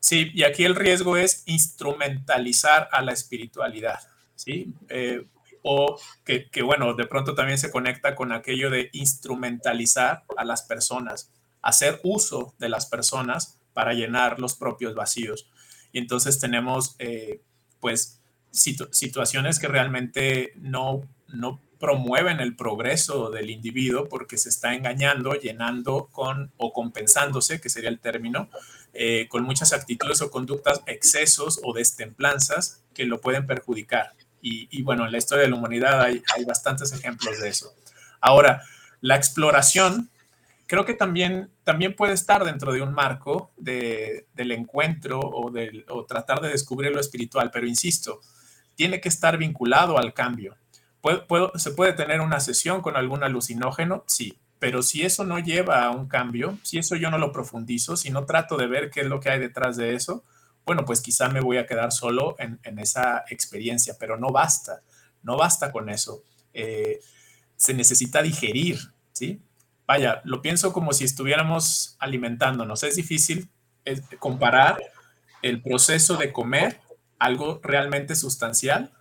Sí, y aquí el riesgo es instrumentalizar a la espiritualidad, ¿sí? Eh, o que, que, bueno, de pronto también se conecta con aquello de instrumentalizar a las personas, hacer uso de las personas para llenar los propios vacíos. Y entonces tenemos, eh, pues, situaciones que realmente no, no promueven el progreso del individuo porque se está engañando, llenando con o compensándose, que sería el término, eh, con muchas actitudes o conductas, excesos o destemplanzas que lo pueden perjudicar. Y, bueno, en la historia de la humanidad hay, hay, bastantes ejemplos de eso. Ahora, la exploración creo que también, también puede estar dentro de un marco del encuentro o, del, o tratar de descubrir lo espiritual, pero insisto, tiene que estar vinculado al cambio. ¿Se puede tener una sesión con algún alucinógeno? Sí, pero si eso no lleva a un cambio, si eso yo no lo profundizo, si no trato de ver qué es lo que hay detrás de eso, bueno, pues quizá me voy a quedar solo en, esa experiencia, pero no basta, no basta con eso. Eh, se necesita digerir, ¿sí? Vaya, lo pienso como si estuviéramos alimentándonos. Es difícil comparar el proceso de comer algo realmente sustancial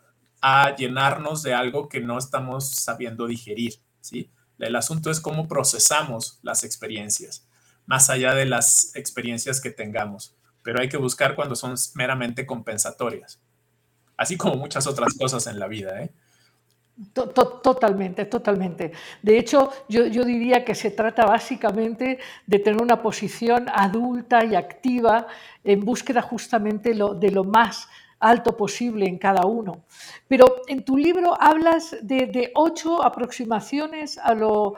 a llenarnos de algo que no estamos sabiendo digerir, ¿sí? El asunto es cómo procesamos las experiencias, más allá de las experiencias que tengamos, pero hay que buscar cuando son meramente compensatorias, así como muchas otras cosas en la vida, ¿eh? Totalmente, totalmente. De hecho, yo, yo, diría que se trata básicamente de tener una posición adulta y activa en búsqueda justamente de lo más alto posible en cada uno. Pero en tu libro hablas de, ocho aproximaciones a lo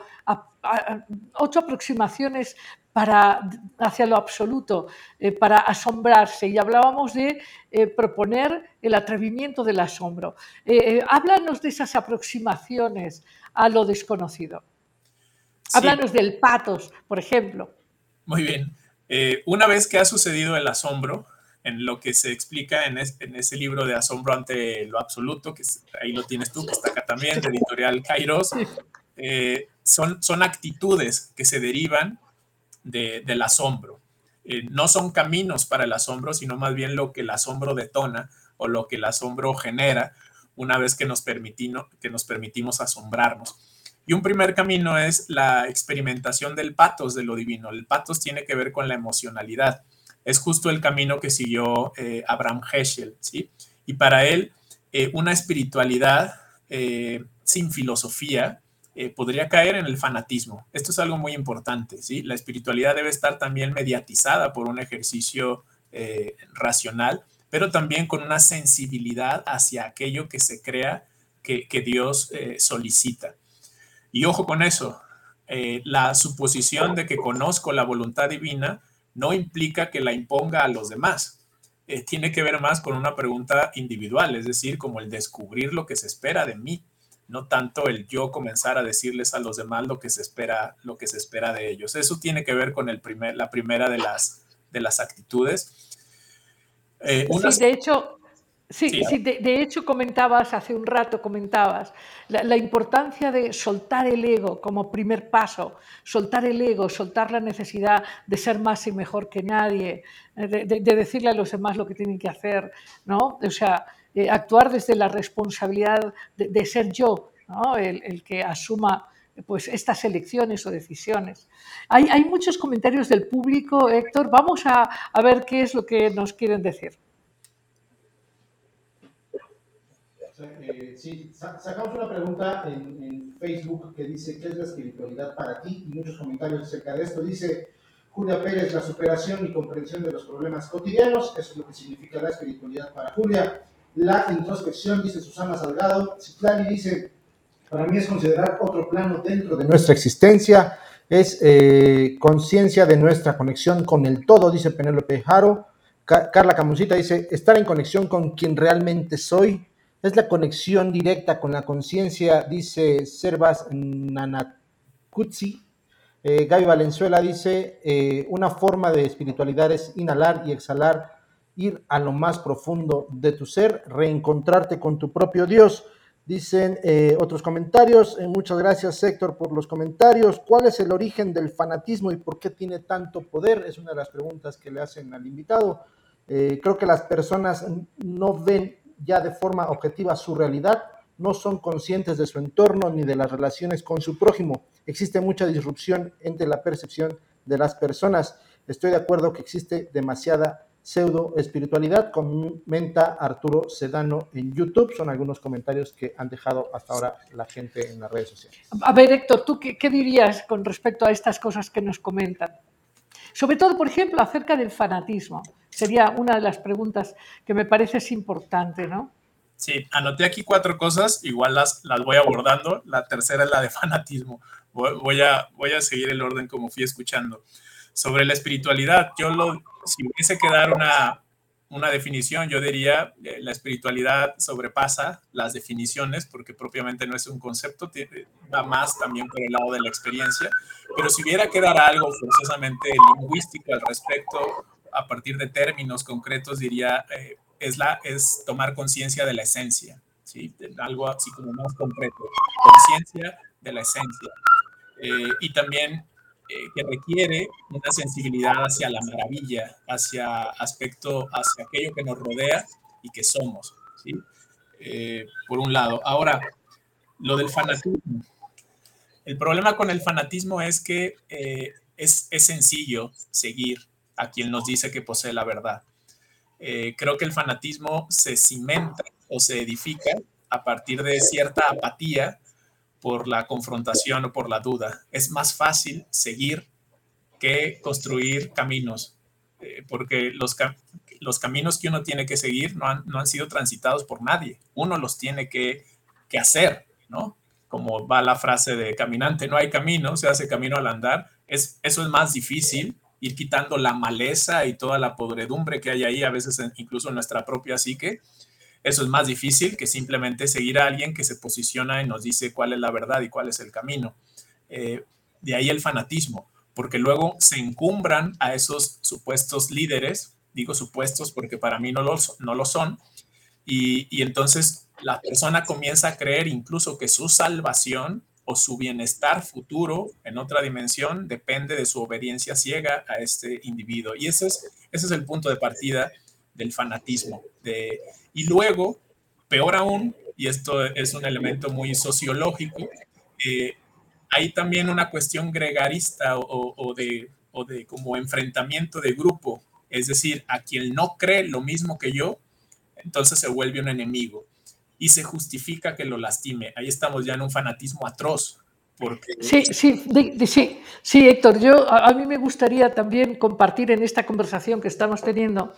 ocho aproximaciones para, hacia lo absoluto, eh, para asombrarse. Y hablábamos de eh, proponer el atrevimiento del asombro. Eh, háblanos de esas aproximaciones a lo desconocido. Háblanos del patos, por ejemplo. Muy bien. una vez que ha sucedido el asombro, en lo que se explica en, ese libro de Asombro ante lo Absoluto, que ahí lo tienes tú, que está acá también, de editorial Kairos, eh, son, son actitudes que se derivan del asombro. Eh, no son caminos para el asombro, sino más bien lo que el asombro detona o lo que el asombro genera una vez que nos, que nos permitimos asombrarnos. Y un primer camino es la experimentación del patos de lo divino. El patos tiene que ver con la emocionalidad es justo el camino que siguió eh, Abraham Heschel, ¿sí? Y para él, eh, una espiritualidad eh, sin filosofía podría caer en el fanatismo. Esto es algo muy importante, ¿sí? La espiritualidad debe estar también mediatizada por un ejercicio racional, pero también con una sensibilidad hacia aquello que se crea que Dios solicita. Y ojo con eso, la suposición de que conozco la voluntad divina no implica que la imponga a los demás. Eh, tiene que ver más con una pregunta individual, es decir, como el descubrir lo que se espera de mí, no tanto el yo comenzar a decirles a los demás lo que se espera, lo que se espera de ellos. Eso tiene que ver con el primer, la primera de las, de las actitudes. Eh, de hecho, Sí, sí, de, hecho comentabas, hace un rato comentabas, la, importancia de soltar el ego como primer paso, soltar el ego, soltar la necesidad de ser más y mejor que nadie, de, decirle a los demás lo que tienen que hacer, ¿no? O sea, eh, actuar desde la responsabilidad de, ser yo, ¿no? el, que asuma pues estas elecciones o decisiones. Hay, hay, muchos comentarios del público, Héctor, vamos a, a ver qué es lo que nos quieren decir. Eh, sí, sacamos una pregunta en, Facebook que dice, ¿qué es la espiritualidad para ti? Y muchos comentarios acerca de esto. Dice Julia Pérez, la superación y comprensión de los problemas cotidianos. Eso es lo que significa la espiritualidad para Julia. La introspección, dice Susana Salgado. Citlali dice, para mí es considerar otro plano dentro de nuestra existencia. Es eh, conciencia de nuestra conexión con el todo, dice Penélope Jaro. Carla Camuncita dice, estar en conexión con quien realmente soy es la conexión directa con la conciencia, dice Servas Nanakutsi. Eh, Gaby Valenzuela dice, eh, una forma de espiritualidad es inhalar y exhalar, ir a lo más profundo de tu ser, reencontrarte con tu propio Dios. Dicen eh, otros comentarios, muchas gracias Héctor por los comentarios. ¿Cuál es el origen del fanatismo y por qué tiene tanto poder? Es una de las preguntas que le hacen al invitado. creo que las personas no ven ya de forma objetiva su realidad, no son conscientes de su entorno ni de las relaciones con su prójimo. Existe mucha disrupción entre la percepción de las personas. Estoy de acuerdo que existe demasiada pseudo espiritualidad, comenta Arturo Sedano en YouTube. Son algunos comentarios que han dejado hasta ahora la gente en las redes sociales. A ver, Héctor, ¿tú qué, qué dirías con respecto a estas cosas que nos comentan? Sobre todo, por ejemplo, acerca del fanatismo. Sería una de las preguntas que me parece es importante, ¿no? Sí, anoté aquí cuatro cosas, igual las, las voy abordando. La tercera es la de *laughs* fanatismo. Voy, a, voy a seguir el orden como fui escuchando. Sobre la espiritualidad, yo lo, si hubiese que dar una, una definición, yo diría que la espiritualidad sobrepasa las definiciones porque propiamente no es un concepto, va más también por el lado de la experiencia, pero si hubiera que dar algo forzosamente lingüístico al respecto a partir de términos concretos, diría, eh, es, la, es tomar conciencia de la esencia, ¿sí? algo así como más concreto, conciencia de la esencia. Eh, y también eh, que requiere una sensibilidad hacia la maravilla, hacia aspecto, hacia aquello que nos rodea y que somos, ¿sí? por un lado. Ahora, lo del fanatismo. El problema con el fanatismo es que es, es sencillo seguir a quien nos dice que posee la verdad. Eh, creo que el fanatismo se cimenta o se edifica a partir de cierta apatía por la confrontación o por la duda. Es más fácil seguir que construir caminos, eh, porque los, los caminos que uno tiene que seguir no han, no han sido transitados por nadie. Uno los tiene que, que hacer, ¿no? Como va la frase de caminante, no hay camino, se hace camino al andar. Es, eso es más difícil ir quitando la maleza y toda la podredumbre que hay ahí, a veces incluso en nuestra propia psique. Eso es más difícil que simplemente seguir a alguien que se posiciona y nos dice cuál es la verdad y cuál es el camino. Eh, de ahí el fanatismo, porque luego se encumbran a esos supuestos líderes, digo supuestos porque para mí no lo, no lo son, y, y entonces la persona comienza a creer incluso que su salvación o su bienestar futuro en otra dimensión depende de su obediencia ciega a este individuo. Y ese es, ese es el punto de partida del fanatismo. De, y luego, peor aún, y esto es un elemento muy sociológico, eh, hay también una cuestión gregarista o, de, o de como enfrentamiento de grupo, es decir, a quien no cree lo mismo que yo, entonces se vuelve un enemigo y se justifica que lo lastime. Ahí estamos ya en un fanatismo atroz. Porque... Sí, sí, sí, sí, Héctor, yo a, a, mí me gustaría también compartir en esta conversación que estamos teniendo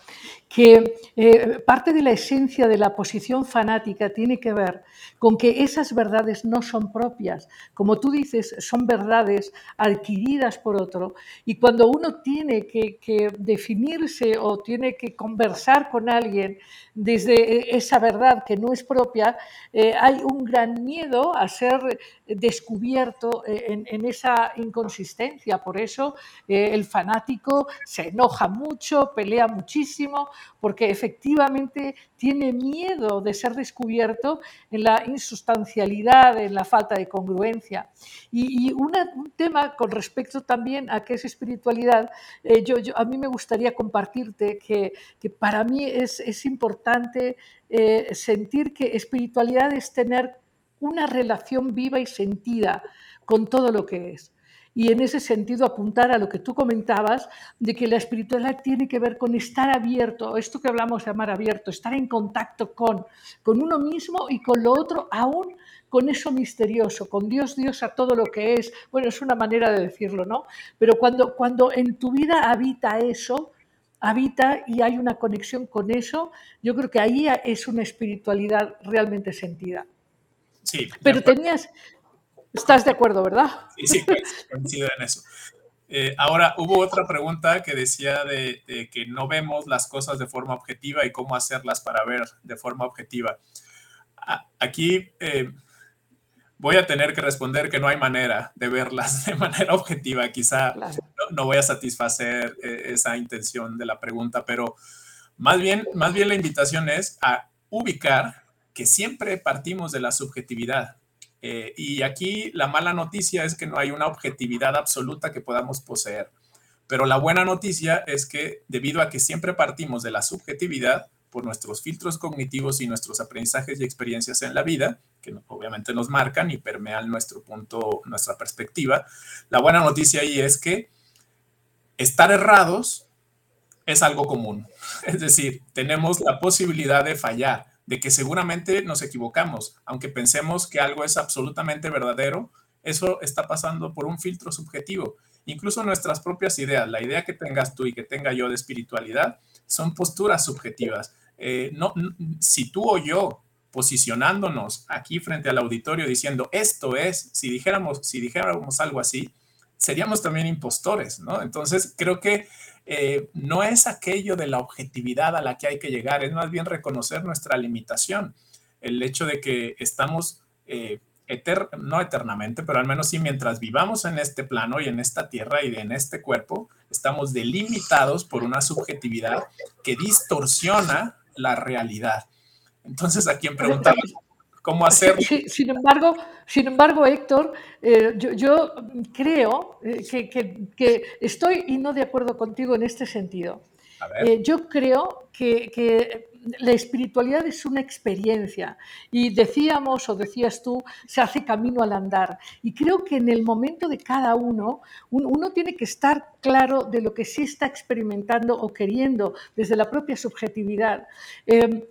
que eh, parte de la esencia de la posición fanática tiene que ver con que esas verdades no son propias. Como tú dices, son verdades adquiridas por otro. Y cuando uno tiene que, definirse o tiene que conversar con alguien desde esa verdad que no es propia, eh, hay un gran miedo a ser descubierto eh, en, esa inconsistencia. Por eso eh, el fanático se enoja mucho, pelea muchísimo, porque efectivamente tiene miedo de ser descubierto en la insustancialidad, en la falta de congruencia. Y, un tema con respecto también a qué es espiritualidad, eh, yo, yo, a mí me gustaría compartirte que, que para mí es, es importante eh, sentir que espiritualidad es tener una relación viva y sentida con todo lo que es y en ese sentido apuntar a lo que tú comentabas de que la espiritualidad tiene que ver con estar abierto, esto que hablamos de amar abierto, estar en contacto con, con uno mismo y con lo otro, aún con eso misterioso, con Dios, Dios a todo lo que es. Bueno, es una manera de decirlo, ¿no? Pero cuando, cuando en tu vida habita eso, habita y hay una conexión con eso, yo creo que ahí es una espiritualidad realmente sentida. Sí. Pero tenías, Estás de acuerdo, ¿verdad? Sí, sí, pues, coincido en eso. Eh, ahora, hubo otra pregunta que decía de, de, que no vemos las cosas de forma objetiva y cómo hacerlas para ver de forma objetiva. A, aquí eh, voy a tener que responder que no hay manera de verlas de manera objetiva. Quizá claro. no, no, voy a satisfacer eh, esa intención de la pregunta, pero más bien, más bien la invitación es a ubicar que siempre partimos de la subjetividad eh, y aquí la mala noticia es que no hay una objetividad absoluta que podamos poseer. Pero la buena noticia es que debido a que siempre partimos de la subjetividad por nuestros filtros cognitivos y nuestros aprendizajes y experiencias en la vida, que obviamente nos marcan y permean nuestro punto, nuestra perspectiva, la buena noticia ahí es que estar errados es algo común. *laughs* Es decir, tenemos la posibilidad de fallar de que seguramente nos equivocamos, aunque pensemos que algo es absolutamente verdadero, eso está pasando por un filtro subjetivo. Incluso nuestras propias ideas, la idea que tengas tú y que tenga yo de espiritualidad, son posturas subjetivas. Eh, no, si tú o yo posicionándonos aquí frente al auditorio diciendo esto es, si dijéramos, si dijéramos algo así, seríamos también impostores, ¿no? Entonces creo que eh, no es aquello de la objetividad a la que hay que llegar, es más bien reconocer nuestra limitación, el hecho de que estamos eh, no eternamente, pero al menos sí mientras vivamos en este plano y en esta tierra y en este cuerpo, estamos delimitados por una subjetividad que distorsiona la realidad. Entonces, a quien preguntaba, *laughs* Sin embargo, sin embargo Héctor, eh, yo, creo eh, que, estoy y no de acuerdo contigo en este sentido. Eh, yo creo que la espiritualidad es una experiencia y decíamos o decías tú, se hace camino al andar. Y creo que en el momento de cada uno, uno tiene que estar claro de lo que sí está experimentando o queriendo desde la propia subjetividad. Em,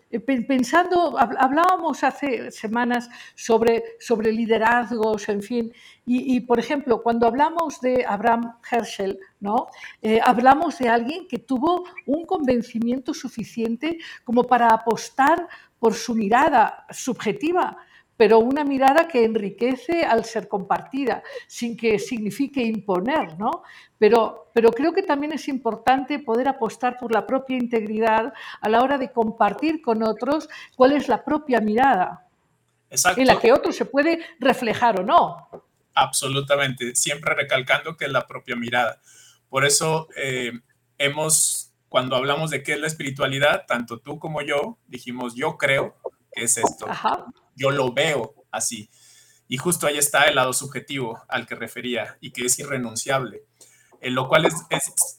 pensando, hablábamos hace semanas sobre, sobre liderazgos, en fin, y, por ejemplo, cuando hablamos de Abraham Herschel, ¿no? Eh, hablamos de alguien que tuvo un convencimiento suficiente como para apostar por su mirada subjetiva, pero una mirada que enriquece al ser compartida, sin que signifique imponer, ¿no? Pero, pero creo que también es importante poder apostar por la propia integridad a la hora de compartir con otros cuál es la propia mirada, en la que otro se puede reflejar o no absolutamente, siempre recalcando que es la propia mirada. Por eso eh, hemos, cuando hablamos de qué es la espiritualidad, tanto tú como yo dijimos, yo creo que es esto, yo lo veo así. Y justo ahí está el lado subjetivo al que refería y que es irrenunciable. Eh, lo, cual es,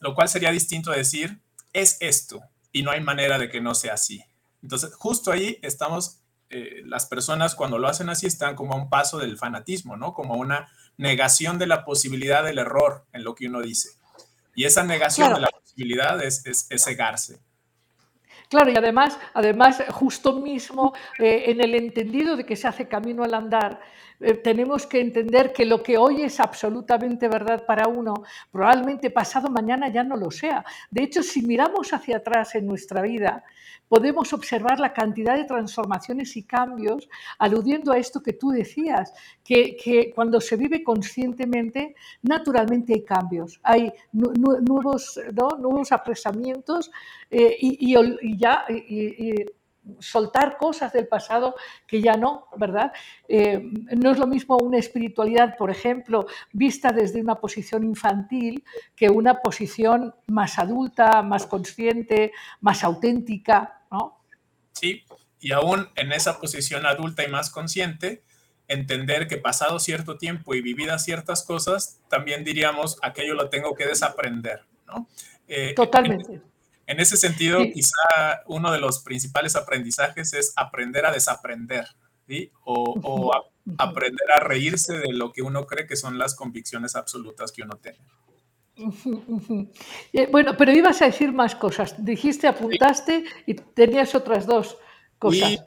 lo cual sería distinto a decir, es esto y no hay manera de que no sea así. Entonces, justo ahí estamos eh, las personas cuando lo hacen así están como a un paso del fanatismo, ¿no? Como una negación de la posibilidad del error en lo que uno dice. Y esa negación de la posibilidad es, es, cegarse. Claro, y además, además justo mismo eh, en el entendido de que se hace camino al andar, eh, tenemos que entender que lo que hoy es absolutamente verdad para uno, probablemente pasado mañana ya no lo sea. De hecho, si miramos hacia atrás en nuestra vida, podemos observar la cantidad de transformaciones y cambios, aludiendo a esto que tú decías, que, cuando se vive conscientemente, naturalmente hay cambios, hay nuevos, nuevos apresamientos eh, y, ya soltar cosas del pasado que ya no, ¿verdad? Eh, no es lo mismo una espiritualidad, por ejemplo, vista desde una posición infantil que una posición más adulta, más consciente, más auténtica, ¿no? Sí, y aún en esa posición adulta y más consciente, entender que pasado cierto tiempo y vividas ciertas cosas, también diríamos, aquello lo tengo que desaprender, ¿no? Eh, Totalmente. En ese sentido, quizá uno de los principales aprendizajes es aprender a desaprender, ¿sí? O, aprender a reírse de lo que uno cree que son las convicciones absolutas que uno tiene. Eh, bueno, pero ibas a decir más cosas. Dijiste, apuntaste y tenías otras dos cosas.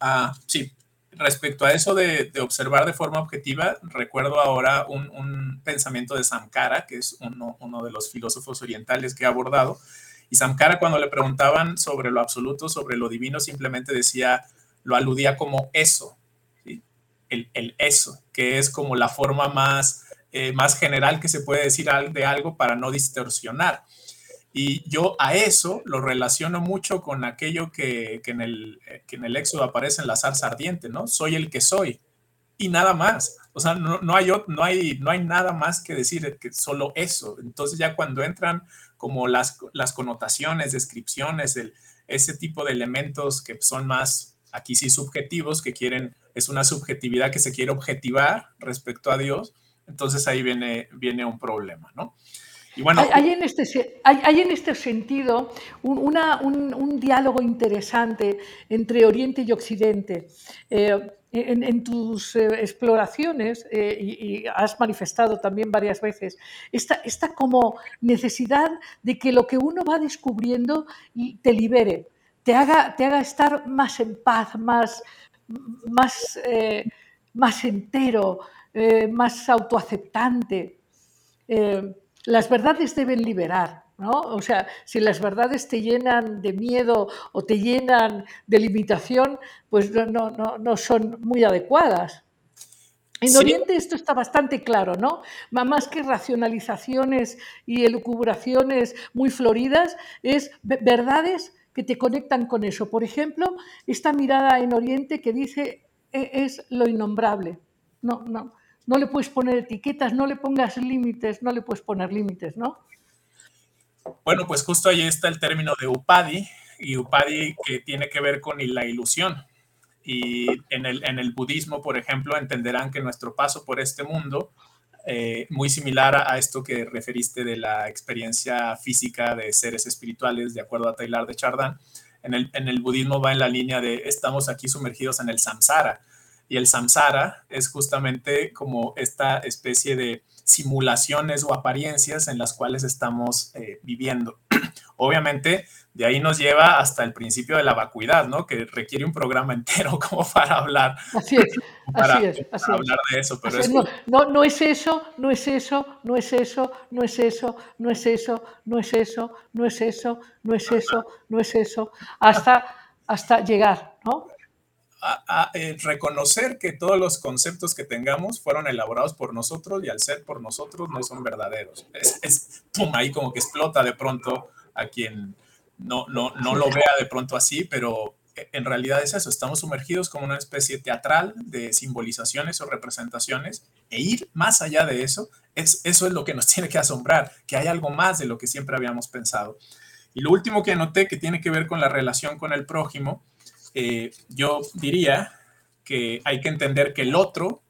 Ah, sí, respecto a eso de, observar de forma objetiva, recuerdo ahora un, pensamiento de Sankara, que es uno, uno, de los filósofos orientales que ha abordado, y Samkara cuando le preguntaban sobre lo absoluto, sobre lo divino, simplemente decía, lo aludía como eso, el, eso, que es como la forma más, eh, más general que se puede decir de algo para no distorsionar. Y yo a eso lo relaciono mucho con aquello que, en, el, que en el Éxodo aparece en la zarza ardiente, ¿no? Soy el que soy y nada más. O sea, no, no, hay, no, hay, no hay nada más que decir que solo eso. Entonces ya cuando entran como las, las connotaciones, descripciones, el, ese tipo de elementos que son más, aquí sí, subjetivos, que quieren, es una subjetividad que se quiere objetivar respecto a Dios, entonces ahí viene, viene un problema, ¿no? Y bueno, hay, en este, hay, en este sentido un, una, un, diálogo interesante entre Oriente y Occidente. Eh, en, tus eh, exploraciones, eh, y, has manifestado también varias veces, esta, esta, como necesidad de que lo que uno va descubriendo te libere, te haga, te haga estar más en paz, más, más, eh, más entero, más autoaceptante. las verdades deben liberar. ¿No? O sea, si las verdades te llenan de miedo o te llenan de limitación, pues no, no, son muy adecuadas. En Oriente esto está bastante claro, ¿no? Más que racionalizaciones y elucubraciones muy floridas, es verdades que te conectan con eso. Por ejemplo, esta mirada en Oriente que dice e, es lo innombrable. no, no. No le puedes poner etiquetas, no le pongas límites, no le puedes poner límites, ¿no? Bueno, pues justo ahí está el término de upadi, y upadi que tiene que ver con la ilusión. Y en el, en el budismo, por ejemplo, entenderán que nuestro paso por este mundo, eh, muy similar a, esto que referiste de la experiencia física de seres espirituales, de acuerdo a Taylor de Chardin, en el, en el budismo va en la línea de estamos aquí sumergidos en el samsara. Y el samsara es justamente como esta especie de simulaciones o apariencias en las cuales estamos eh, viviendo. *clears throat* Obviamente, de ahí nos lleva hasta el principio de la vacuidad, ¿no? Que requiere un programa *laughs* entero como para hablar. Así es, *laughs* así es, así hablar de eso. Pero es, no, no, no, es eso, no es eso, no es eso, no es eso, no es eso, no es eso, no es eso, no es eso, no es eso, hasta, hasta llegar, ¿no? A, eh, reconocer que todos los conceptos que tengamos fueron elaborados por nosotros y al ser por nosotros no son verdaderos. Es, ahí como que explota de pronto a quien no, no, no lo vea de pronto así, pero en realidad es eso, estamos sumergidos como una especie teatral de simbolizaciones o representaciones e ir más allá de eso, es, eso es lo que nos *laughs* tiene que asombrar, que hay algo más de lo que siempre habíamos pensado. Y lo último que anoté que tiene que ver con la relación con el prójimo, eh, yo diría que hay que entender que el otro,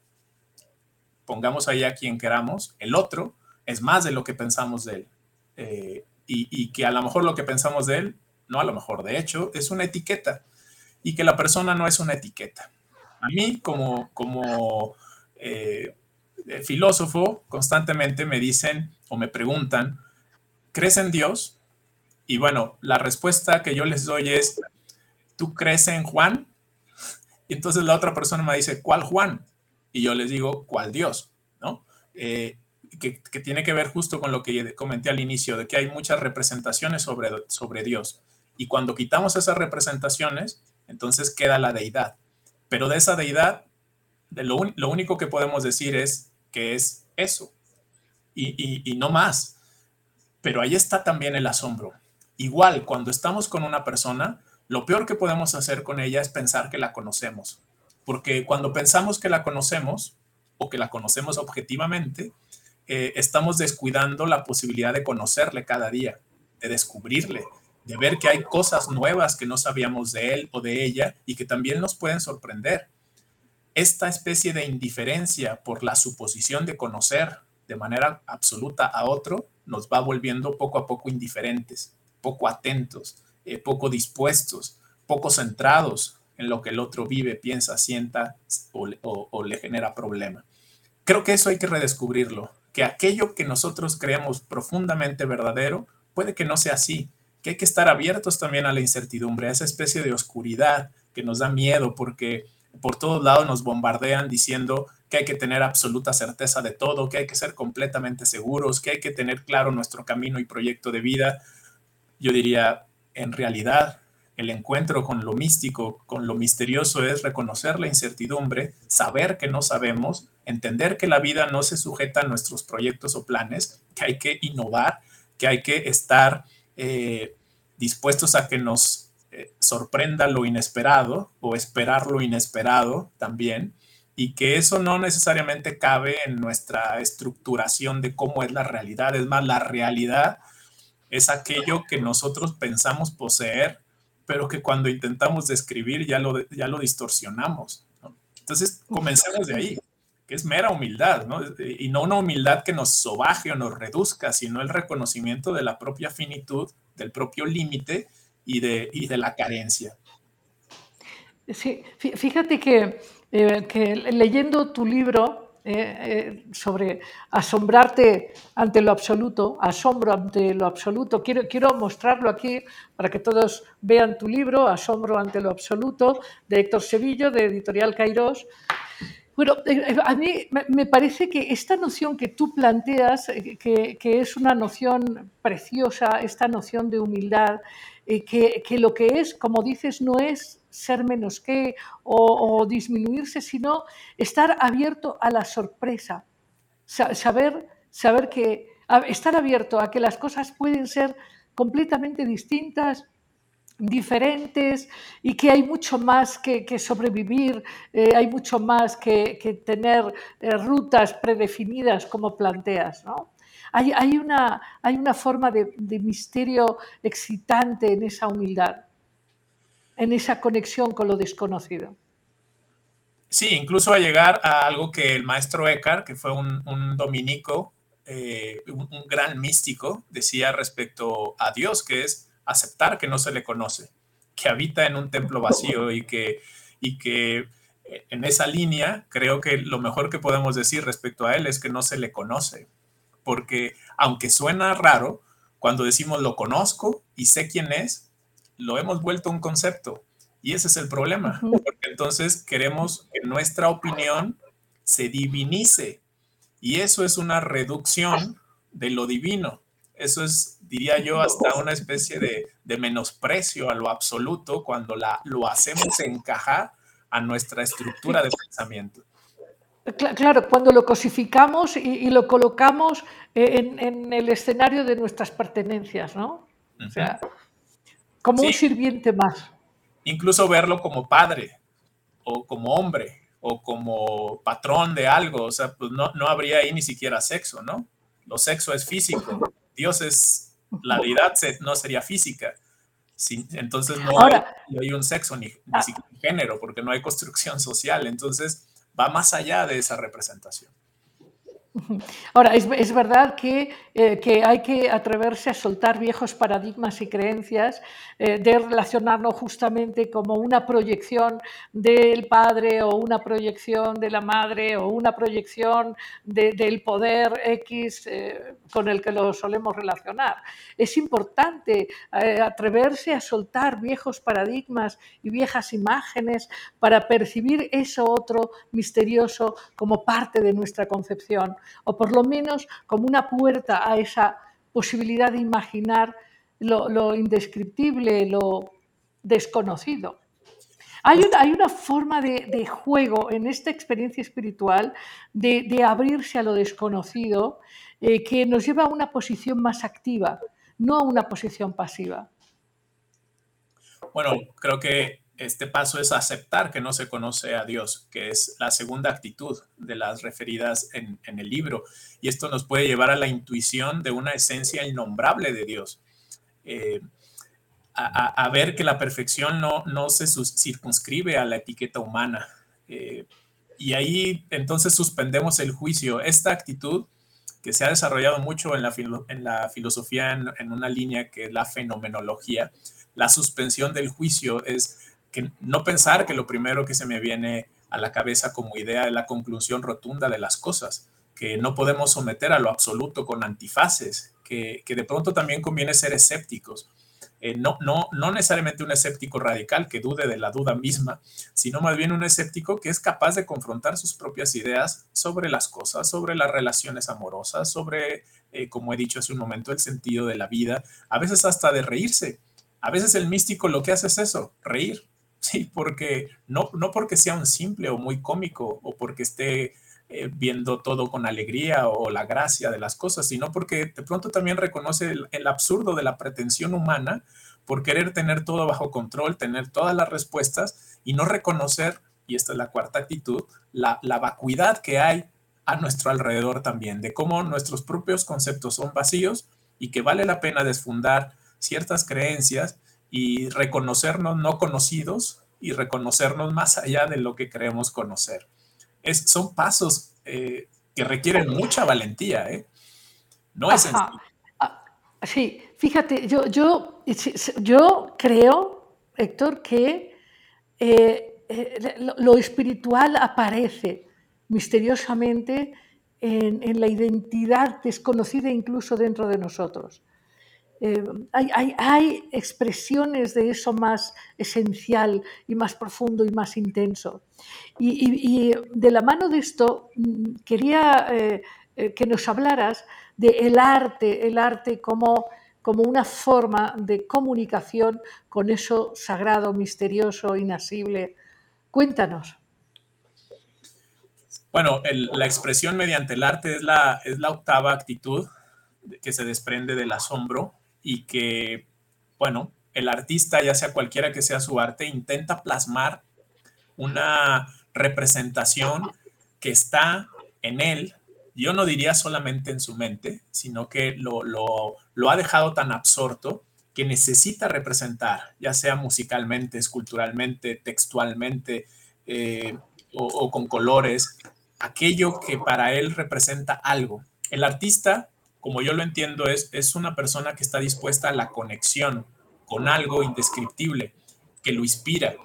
pongamos ahí a quien queramos, el otro es más de lo que pensamos de él. Eh, y, que a lo mejor lo que pensamos de él, no a lo mejor, de hecho, es una etiqueta y que la persona no es una etiqueta. A mí como, como eh, filósofo constantemente me dicen o me preguntan, ¿crees en Dios? Y bueno, la respuesta que yo les doy es, ¿tú crees en Juan? Y entonces la otra persona me dice, ¿cuál Juan? Y yo les digo, ¿cuál Dios? ¿No? Eh, que, tiene que ver justo con lo que comenté al inicio, de que hay muchas representaciones sobre, sobre Dios. Y cuando quitamos esas representaciones, entonces queda la deidad. Pero de esa deidad, de lo, lo único que podemos decir es que es eso. Y, y no más. Pero ahí está también el asombro. Igual, cuando estamos con una persona, lo peor que podemos hacer con ella es pensar que la conocemos, porque cuando pensamos que la conocemos o que la conocemos objetivamente, eh, estamos descuidando la posibilidad de conocerle cada día, de descubrirle, de ver que hay cosas nuevas que no sabíamos de él o de ella y que también nos pueden sorprender. Esta especie de indiferencia por la suposición de conocer de manera absoluta a otro nos va volviendo poco a poco indiferentes, poco atentos, eh, poco dispuestos, poco centrados en lo que el otro vive, piensa, sienta o, le genera problema. Creo que eso hay que redescubrirlo, que aquello que nosotros creemos profundamente verdadero puede que no sea así, que hay que estar abiertos también a la incertidumbre, a esa especie de oscuridad que nos da miedo porque por todos lados nos bombardean diciendo que hay que tener absoluta certeza de todo, que hay que ser completamente seguros, que hay que tener claro nuestro camino y proyecto de vida. Yo diría, en realidad el encuentro con lo místico, con lo misterioso es reconocer la incertidumbre, saber que no sabemos, entender que la vida no se sujeta a nuestros proyectos o planes, que hay que innovar, que hay que estar eh, dispuestos a que nos eh, sorprenda lo inesperado o esperar lo inesperado también, y que eso no necesariamente cabe en nuestra estructuración de cómo es la realidad, es más, la realidad es aquello que nosotros pensamos poseer, pero que cuando intentamos describir ya lo, ya lo distorsionamos. Entonces, comencemos de ahí, que es mera humildad, ¿no? y no una humildad que nos sobaje o nos reduzca, sino el reconocimiento de la propia finitud, del propio límite y de, y de la carencia. Sí, fíjate que, eh, que leyendo tu libro, eh, eh, sobre asombrarte ante lo absoluto, asombro ante lo absoluto. Quiero, quiero mostrarlo aquí para que todos vean tu libro, Asombro ante lo absoluto, de Héctor Sevillo, de Editorial Kairos. Bueno, eh, a mí me parece que esta noción que tú planteas, que, que es una noción preciosa, esta noción de humildad, que, que, lo que es, como dices, no es ser menos que o, disminuirse, sino estar abierto a la sorpresa, saber, saber que estar abierto a que las cosas pueden ser completamente distintas diferentes y que hay mucho más que, sobrevivir, eh, hay mucho más que, tener eh, rutas predefinidas como planteas. ¿no? Hay, una, hay una forma de, misterio excitante en esa humildad, en esa conexión con lo desconocido. Sí, incluso a llegar a algo que el maestro Eckhart, que fue un, dominico, eh, un, gran místico, decía respecto a Dios, que es aceptar que no se le conoce, que habita en un templo vacío y que, y que eh, en esa línea creo que lo mejor que podemos decir respecto a él es que no se le conoce, porque aunque suena raro, cuando decimos lo conozco y sé quién es, lo hemos vuelto un concepto. Y ese es el problema, porque entonces queremos que nuestra opinión se divinice. Y eso es una reducción de lo divino. Eso es, diría yo, hasta una especie de, menosprecio a lo absoluto cuando la, lo hacemos encajar a nuestra estructura de pensamiento. Claro, cuando lo cosificamos y, lo colocamos en, el escenario de nuestras pertenencias, ¿no? O sea, como un sirviente más. Incluso verlo como padre o como hombre o como patrón de algo, o sea, pues no, no habría ahí ni siquiera sexo, ¿no? Lo sexo es físico, Dios es, la deidad no sería física. entonces no hay, un sexo ni, ni ah. siquiera un género, porque no hay construcción social. Entonces, va más allá de esa representación. *laughs* Ahora, es, verdad que, eh, que, hay que atreverse a soltar viejos paradigmas y creencias eh, de relacionarnos justamente como una proyección del padre o una proyección de la madre o una proyección del poder X eh, con el que lo solemos relacionar. Es importante atreverse a soltar viejos paradigmas y viejas imágenes para percibir eso otro misterioso como parte de nuestra concepción o por lo menos como una puerta a esa posibilidad de imaginar lo, indescriptible, lo desconocido. Hay una, forma de, juego en esta experiencia espiritual de, abrirse a lo desconocido eh, que nos lleva a una posición más activa, no a una posición pasiva. Bueno, creo que este paso es aceptar que no se conoce a Dios, que es la segunda actitud de las referidas en, el libro. Y esto nos puede llevar a la intuición de una esencia innombrable de Dios. Eh, a, ver que la perfección no, no se circunscribe a la etiqueta humana. Eh, y ahí entonces suspendemos el juicio. Esta actitud que se ha desarrollado mucho en la, en la filosofía en, en una línea que es la fenomenología, la suspensión del juicio es que no pensar que lo primero que se me viene a la cabeza como idea es la conclusión rotunda de las cosas, que no podemos someter a lo absoluto con antifaces, que, de pronto también conviene ser escépticos. Eh, no, no, no necesariamente un escéptico radical que dude de la duda misma, sino más bien un escéptico que es capaz de confrontar sus propias ideas sobre las cosas, sobre las relaciones amorosas, sobre, eh, como he dicho hace un momento, el sentido de la vida, a veces hasta de reírse. A veces el místico lo que hace es eso, reír, Sí, porque no, no porque sea un simple o muy cómico o porque esté eh, viendo todo con alegría o la gracia de las cosas, sino porque de pronto también reconoce el, absurdo de la pretensión humana por querer tener todo bajo control, tener todas las respuestas y no reconocer, y esta es la cuarta actitud, la, la vacuidad que hay a nuestro alrededor también, de cómo nuestros propios conceptos son vacíos y que vale la pena desfundar ciertas creencias y reconocernos no conocidos y reconocernos más allá de lo que creemos conocer. Es, son pasos eh, que requieren mucha valentía, ¿eh? No es sencillo. Ah, sí, fíjate, yo, yo, yo creo, Héctor, que eh, lo, espiritual aparece misteriosamente en, en, la identidad desconocida incluso dentro de nosotros. Eh, hay, expresiones de eso más esencial y más profundo y más intenso. Y, de la mano de esto, mm, quería eh, eh, que nos hablaras del el arte, el arte como, como una forma de comunicación con eso sagrado, misterioso, inasible. Cuéntanos. Bueno, la expresión mediante el arte es la, es la octava actitud que se desprende del asombro y que, bueno, el artista, ya sea cualquiera que sea su arte, intenta plasmar una representación que está en él, yo no diría solamente en su mente, sino que lo, lo, ha dejado tan absorto que necesita representar, ya sea musicalmente, esculturalmente, textualmente eh, o, con colores, aquello que para él representa algo. El artista, como yo lo entiendo, es, es una persona que está dispuesta a la conexión con algo indescriptible, que lo inspira.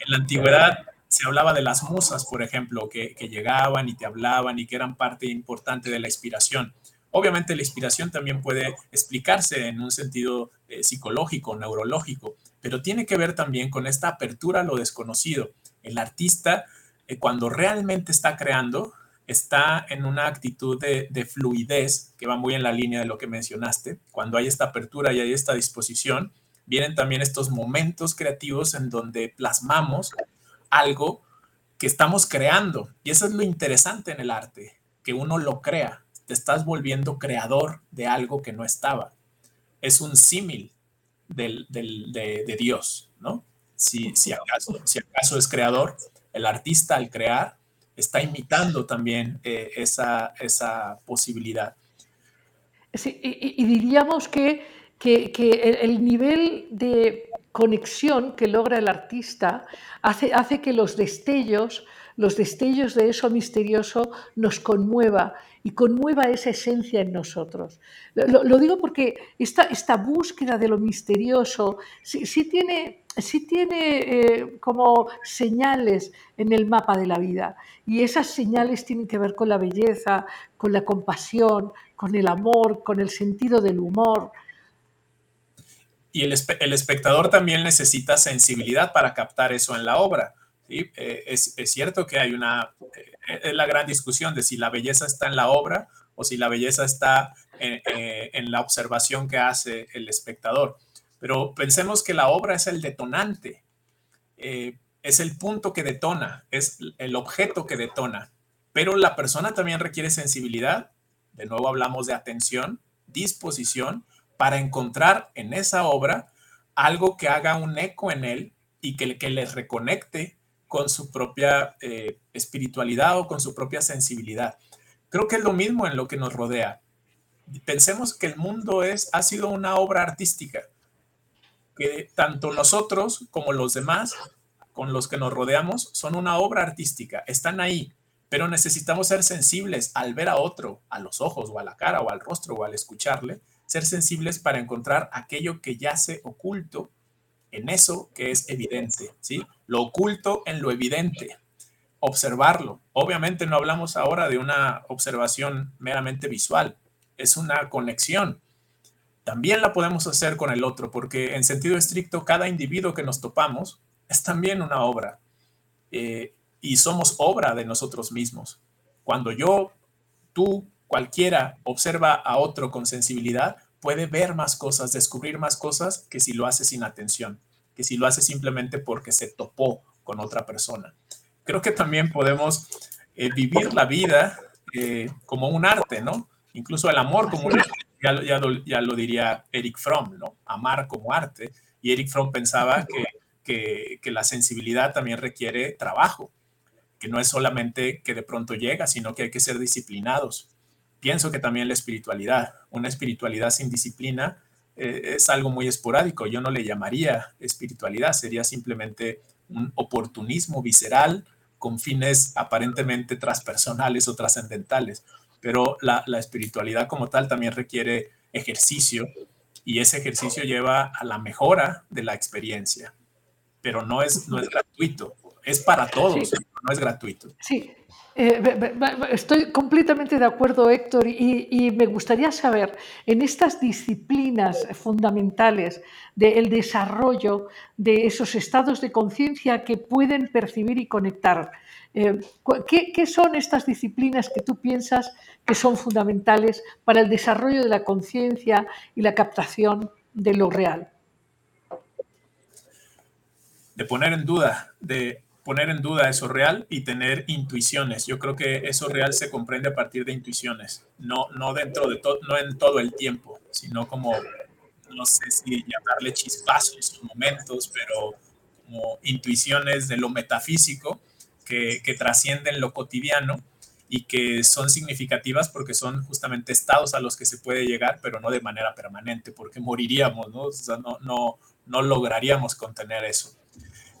En la antigüedad se hablaba de las musas, por ejemplo, que, llegaban y te hablaban y que eran parte importante de la inspiración. Obviamente la inspiración también puede explicarse en un sentido eh, psicológico, neurológico, pero tiene que ver también con esta apertura a lo desconocido. El artista, eh, cuando realmente está creando, está en una actitud de, de, fluidez que va muy en la línea de lo que mencionaste. Cuando hay esta apertura y hay esta disposición, vienen también estos momentos creativos en donde plasmamos algo que estamos creando. Y eso es lo interesante en el arte, que uno lo crea. Te estás volviendo creador de algo que no estaba. Es un símil de, Dios, ¿no? Si, si, acaso, si acaso es creador, el artista al crear está imitando también eh, esa, esa posibilidad. Y, diríamos que, que, el nivel de conexión que logra el artista hace, hace que los destellos, los destellos de eso misterioso nos conmueva y conmueva esa esencia en nosotros. Lo, digo porque esta, esta, búsqueda de lo misterioso sí, tiene, sí tiene eh, como señales en el mapa de la vida y esas señales tienen que ver con la belleza, con la compasión, con el amor, con el sentido del humor, y el, espectador también necesita sensibilidad para captar eso en la obra. Eh, es, cierto que hay una, eh, es la gran discusión de si la belleza está en la obra o si la belleza está en, eh, la observación que hace el espectador. Pero pensemos que la obra es el detonante, es el punto que detona, es el objeto que detona. Pero la persona también requiere sensibilidad, de nuevo hablamos de atención, disposición para encontrar en esa obra algo que haga un eco en él y que, que les reconecte con su propia eh, espiritualidad o con su propia sensibilidad. Creo que es lo mismo en lo que nos rodea. Pensemos que el mundo es, ha sido una obra artística, que tanto nosotros como los demás con los que nos rodeamos son una obra artística, están ahí, pero necesitamos ser sensibles al ver a otro, a los ojos o a la cara o al rostro o al escucharle, ser sensibles para encontrar aquello que yace oculto en eso que es evidente, ¿sí? Lo oculto en lo evidente, observarlo. Obviamente no hablamos ahora de una observación meramente visual, es una conexión. También la podemos hacer con el otro, porque en sentido estricto, cada individuo que nos topamos es también una obra eh, y somos obra de nosotros mismos. Cuando yo, tú, cualquiera observa a otro con sensibilidad, puede ver más cosas, descubrir más cosas que si lo hace sin atención, que si lo hace simplemente porque se topó con otra persona. Creo que también podemos eh, vivir la vida eh, como un arte, ¿no? Incluso el amor como un arte, ya, lo, diría Eric Fromm, ¿no? Amar como arte. Y Eric Fromm pensaba que, que la sensibilidad también requiere trabajo, que no es solamente que de pronto llega, sino que hay que ser disciplinados pienso que también la espiritualidad, una espiritualidad sin disciplina, eh, es algo muy esporádico. Yo no le llamaría espiritualidad, sería simplemente un oportunismo visceral con fines aparentemente transpersonales o trascendentales. Pero la, espiritualidad como tal también requiere ejercicio y ese ejercicio lleva a la mejora de la experiencia, pero no es, no es gratuito, es para todos, no es gratuito. Sí, eh, estoy completamente de acuerdo, Héctor, y, me gustaría saber, en estas disciplinas fundamentales del desarrollo de esos estados de conciencia que pueden percibir y conectar, eh, ¿qué, son estas disciplinas que tú piensas que son fundamentales para el desarrollo de la conciencia y la captación de lo real? De poner en duda, de poner en duda eso real y tener intuiciones. Yo creo que eso real se comprende a partir de intuiciones, no, no dentro de todo, no en todo el tiempo, sino como no sé si llamarle chispazos momentos, pero como intuiciones de lo metafísico que, que trascienden lo cotidiano y que son significativas porque son justamente estados a los que se puede llegar, pero no de manera permanente, porque moriríamos, ¿no? O sea, no, no, no lograríamos contener eso.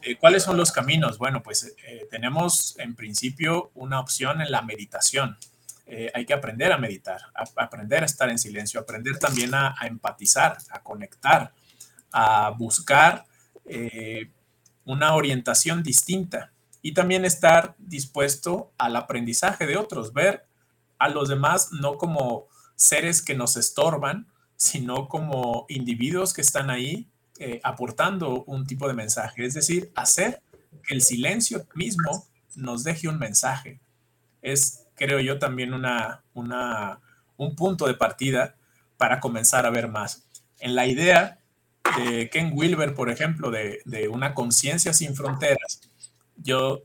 Eh, ¿Cuáles son los caminos? Bueno, pues eh, tenemos en principio una opción en la meditación. Eh, hay que aprender a meditar, aprender a estar en silencio, aprender también a, a empatizar, a conectar, a buscar una orientación distinta y también estar dispuesto al aprendizaje de otros, ver a los demás no como seres que nos estorban, sino como individuos que están ahí eh, aportando un tipo de mensaje, es decir, hacer que el silencio mismo nos deje un mensaje. Es, creo yo, también una, una, un punto de partida para comenzar a ver más. En la idea de Ken Wilber, por ejemplo, de, de una conciencia sin fronteras, yo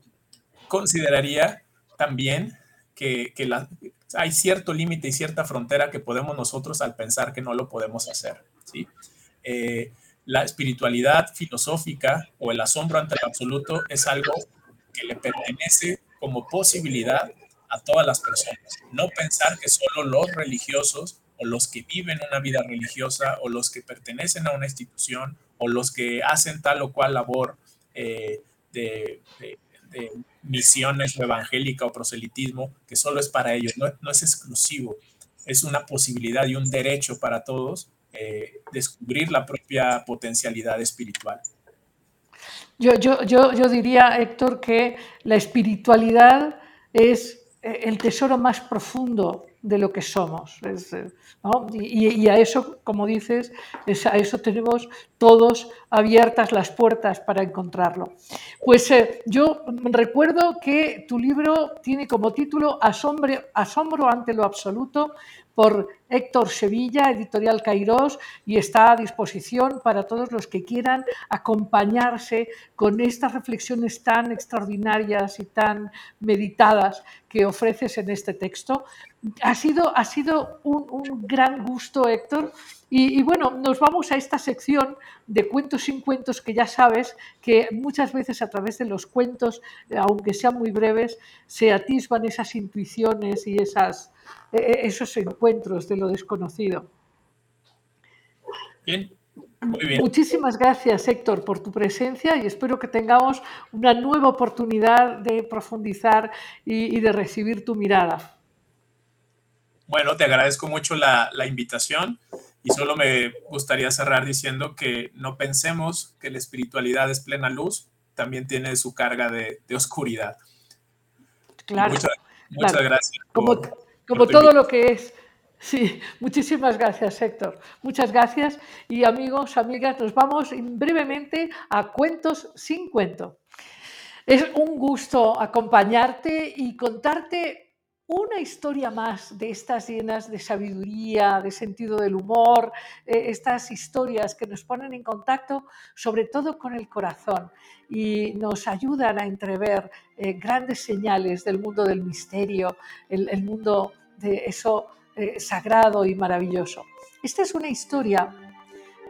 consideraría también que, hay cierto límite y cierta frontera que podemos nosotros al pensar que no lo podemos hacer. ¿sí? Eh, la espiritualidad filosófica o el asombro ante el absoluto es algo que le pertenece como posibilidad a todas las personas. No pensar que solo los religiosos o los que viven una vida religiosa o los que pertenecen a una institución o los que hacen tal o cual labor eh, de, misiones o evangélica o proselitismo, que solo es para ellos, no, es exclusivo, es una posibilidad y un derecho para todos eh, descubrir la propia potencialidad espiritual. Yo, yo, yo, yo diría, Héctor, que la espiritualidad es eh, el tesoro más profundo de lo que somos. Eh, y, a eso, como dices, a eso tenemos todos abiertas las puertas para encontrarlo. Pues eh, yo recuerdo que tu libro tiene como título Asombro ante lo absoluto por Héctor Sevilla, editorial Cairós, y está a disposición para todos los que quieran acompañarse con estas reflexiones tan extraordinarias y tan meditadas que ofreces en este texto. Ha sido, ha sido un, gran gusto, Héctor. Y, bueno, nos vamos a esta sección de cuentos sin cuentos que ya sabes que muchas veces a través de los cuentos, aunque sean muy breves, se atisban esas intuiciones y esas, e, e, esos encuentros de lo desconocido. Bien, muy bien. Muchísimas gracias, Héctor, por tu presencia y espero que tengamos una nueva oportunidad de profundizar y, de recibir tu mirada. Bueno, te agradezco mucho la, invitación y solo me gustaría cerrar diciendo que no pensemos que la espiritualidad es plena luz, también tiene su carga de, oscuridad. Claro. Muchas, gracias. Como todo lo que es. Sí, *laughs* muchísimas gracias, Héctor. Muchas gracias. Y amigos, amigas, nos vamos brevemente a Cuentos sin cuento. Es un gusto acompañarte y contarte una historia más de estas llenas de sabiduría, de sentido del humor, eh, estas historias que nos ponen en contacto sobre todo con el corazón y nos ayudan a entrever eh, grandes señales del mundo del misterio, el mundo de eso eh, sagrado y maravilloso. Esta es una historia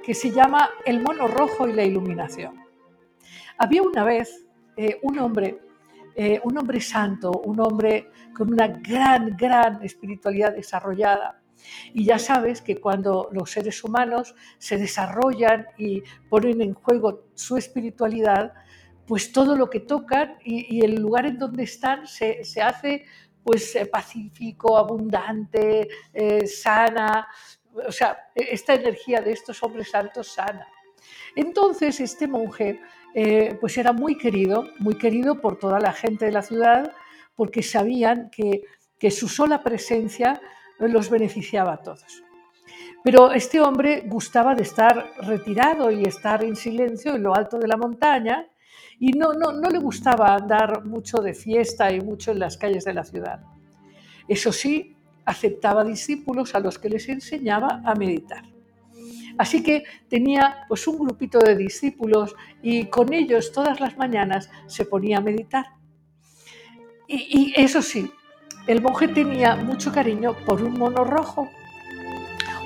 que se llama El mono rojo y la iluminación. Había una vez eh, un hombre, eh, un hombre santo, un hombre con una gran, gran espiritualidad desarrollada. Y ya sabes que cuando los seres humanos se desarrollan y ponen en juego su espiritualidad, pues todo lo que tocan y, el lugar en donde están se, hace pues eh, pacífico, abundante, eh, sana, o sea, e-, esta energía de estos hombres santos sana. Entonces este monje eh, pues era muy querido, muy querido por toda la gente de la ciudad, porque sabían que, que su sola presencia los beneficiaba a todos. Pero este hombre gustaba de estar retirado y estar en silencio en lo alto de la montaña y no, no, no le gustaba andar mucho de fiesta y mucho en las calles de la ciudad. Eso sí, aceptaba discípulos a los que les enseñaba a meditar. Así que tenía pues un grupito de discípulos y con ellos todas las mañanas se ponía a meditar. Y, eso sí, el monje tenía mucho cariño por un mono rojo,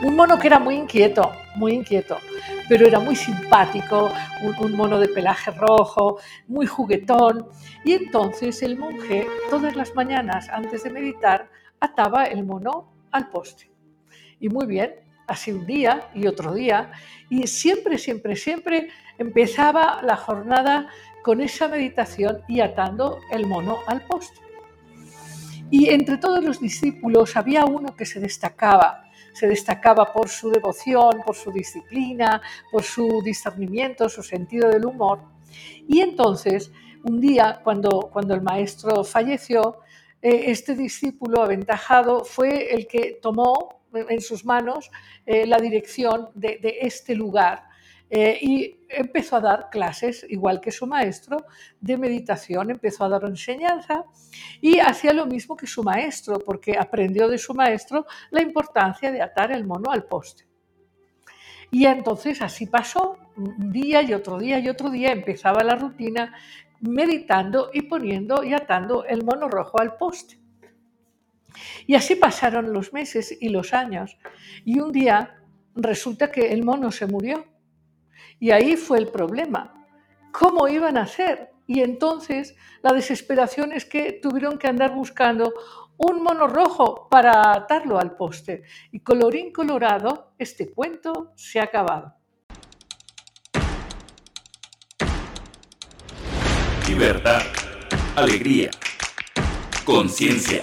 Un mono que era muy inquieto, muy inquieto, pero era muy simpático, un, un mono de pelaje rojo, muy juguetón. Y entonces el monje todas las mañanas antes de meditar ataba el mono al poste. Y muy bien, así un día y otro día, y siempre, siempre, siempre empezaba la jornada con esa meditación y atando el mono al poste. Y entre todos los discípulos había uno que se destacaba, se destacaba por su devoción, por su disciplina, por su discernimiento, su sentido del humor. Y entonces, un día, cuando, cuando el maestro falleció, eh, este discípulo aventajado fue el que tomó en sus manos eh, la dirección de, este lugar eh, y empezó a dar clases, igual que su maestro, de meditación, empezó a dar enseñanza y hacía lo mismo que su maestro, porque aprendió de su maestro la importancia de atar el mono al poste. Y entonces así pasó, un día y otro día y otro día empezaba la rutina meditando y poniendo y atando el mono rojo al poste. Y así pasaron los meses y los años. Y un día resulta que el mono se murió. Y ahí fue el problema. ¿Cómo iban a hacer? Y entonces la desesperación es que tuvieron que andar buscando un mono rojo para atarlo al poste. Y colorín colorado, este cuento se ha acabado. Libertad, alegría, conciencia,